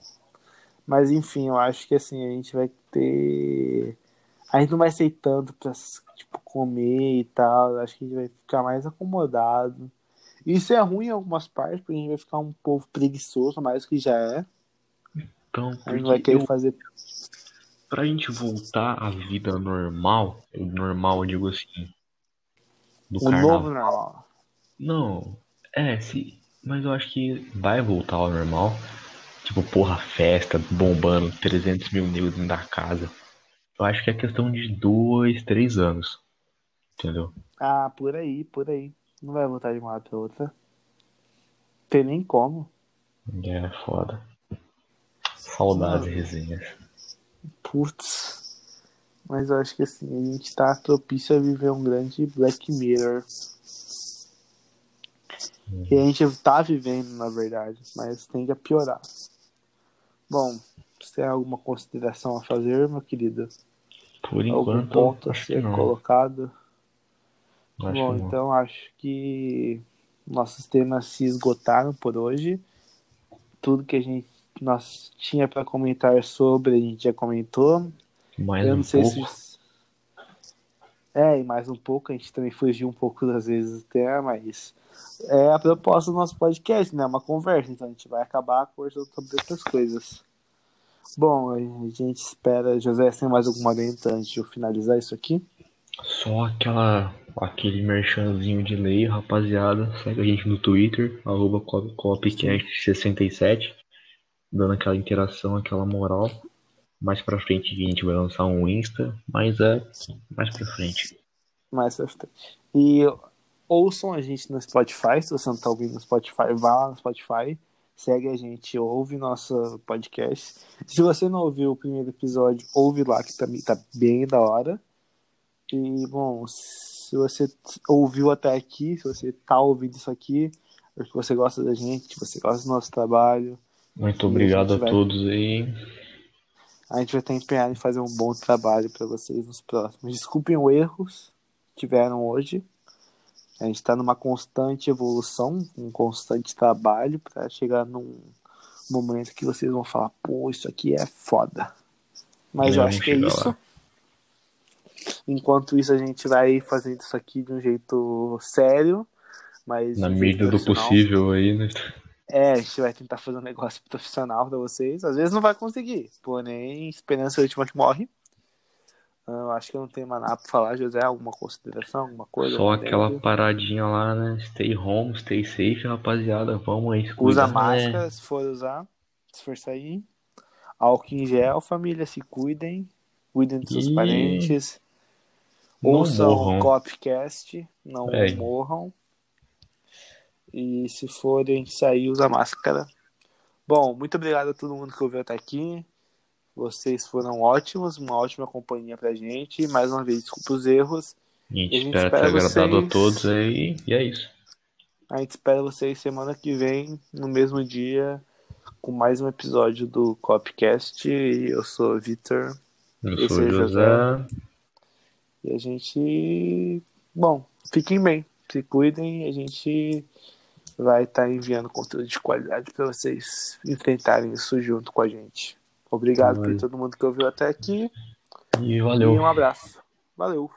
Mas enfim, eu acho que assim, a gente vai ter. A gente não vai ser tanto pra tipo, comer e tal. Acho que a gente vai ficar mais acomodado. Isso é ruim em algumas partes, porque a gente vai ficar um povo preguiçoso, mais do que já é. Então, a gente vai querer eu... fazer. Pra gente voltar à vida normal, normal eu digo assim. Do o carnaval. novo normal. Não, é, sim. Mas eu acho que vai voltar ao normal. Tipo, porra, festa, bombando, 300 mil negros dentro da casa. Eu acho que é questão de dois, três anos. Entendeu? Ah, por aí, por aí. Não vai voltar de uma hora pra outra. Tem nem como. É, foda. Saudades resenhas. Putz. Mas eu acho que assim, a gente tá propício a viver um grande Black Mirror. Que a gente tá vivendo, na verdade, mas tende a piorar. Bom, você tem alguma consideração a fazer, meu querido? Por enquanto, Algum ponto a ser colocado? Acho Bom, então acho que nossos temas se esgotaram por hoje. Tudo que a gente nós tinha para comentar sobre a gente já comentou. Mais Eu não um sei pouco. se é, e mais um pouco, a gente também fugiu um pouco das vezes do tema, mas é a proposta do nosso podcast, né? Uma conversa, então a gente vai acabar conversando sobre outras coisas. Bom, a gente espera, José, tem mais alguma adenda antes de eu finalizar isso aqui? Só aquela, aquele merchanzinho de lei, rapaziada. Segue a gente no Twitter, arroba copcast67, dando aquela interação, aquela moral. Mais pra frente a gente vai lançar um Insta, mas é mais pra frente. Mais pra frente. E ouçam a gente no Spotify. Se você não tá ouvindo no Spotify, vá lá no Spotify. Segue a gente, ouve nosso podcast. Se você não ouviu o primeiro episódio, ouve lá, que também tá bem da hora. E, bom, se você ouviu até aqui, se você tá ouvindo isso aqui, é porque você gosta da gente, você gosta do nosso trabalho. Muito obrigado a, a todos aí. A gente vai estar empenhado em fazer um bom trabalho para vocês nos próximos. Desculpem os erros que tiveram hoje. A gente está numa constante evolução, um constante trabalho para chegar num momento que vocês vão falar, pô, isso aqui é foda. Mas eu, eu acho que é isso. Lá. Enquanto isso, a gente vai fazendo isso aqui de um jeito sério, mas. Na medida do possível aí, né? É, a gente vai tentar fazer um negócio profissional para vocês. Às vezes não vai conseguir, porém, esperança é a última que morre. Eu acho que eu não tenho mais nada pra falar, José. Alguma consideração, alguma coisa? Só aquela paradinha lá, né? Stay home, stay safe, rapaziada. Vamos aí. Usa né? máscara né? se for usar, se for sair. Álcool em gel, família, se cuidem. Cuidem dos seus e... parentes. Não Ouçam morram. o Copcast, não é. morram. E se forem sair, usa máscara. Bom, muito obrigado a todo mundo que ouviu até aqui. Vocês foram ótimos, uma ótima companhia pra gente. Mais uma vez, desculpa os erros. A gente, E a gente espera ter espera agradado vocês- a todos aí. E é isso. A gente espera vocês semana que vem, no mesmo dia, com mais um episódio do Copcast. E eu sou o Vitor. Eu sou é o José. José. E a gente. Bom, fiquem bem, se cuidem a gente vai estar enviando conteúdo de qualidade para vocês enfrentarem isso junto com a gente. Obrigado por Valeu. todo mundo que ouviu até aqui E valeu. e um abraço. Valeu!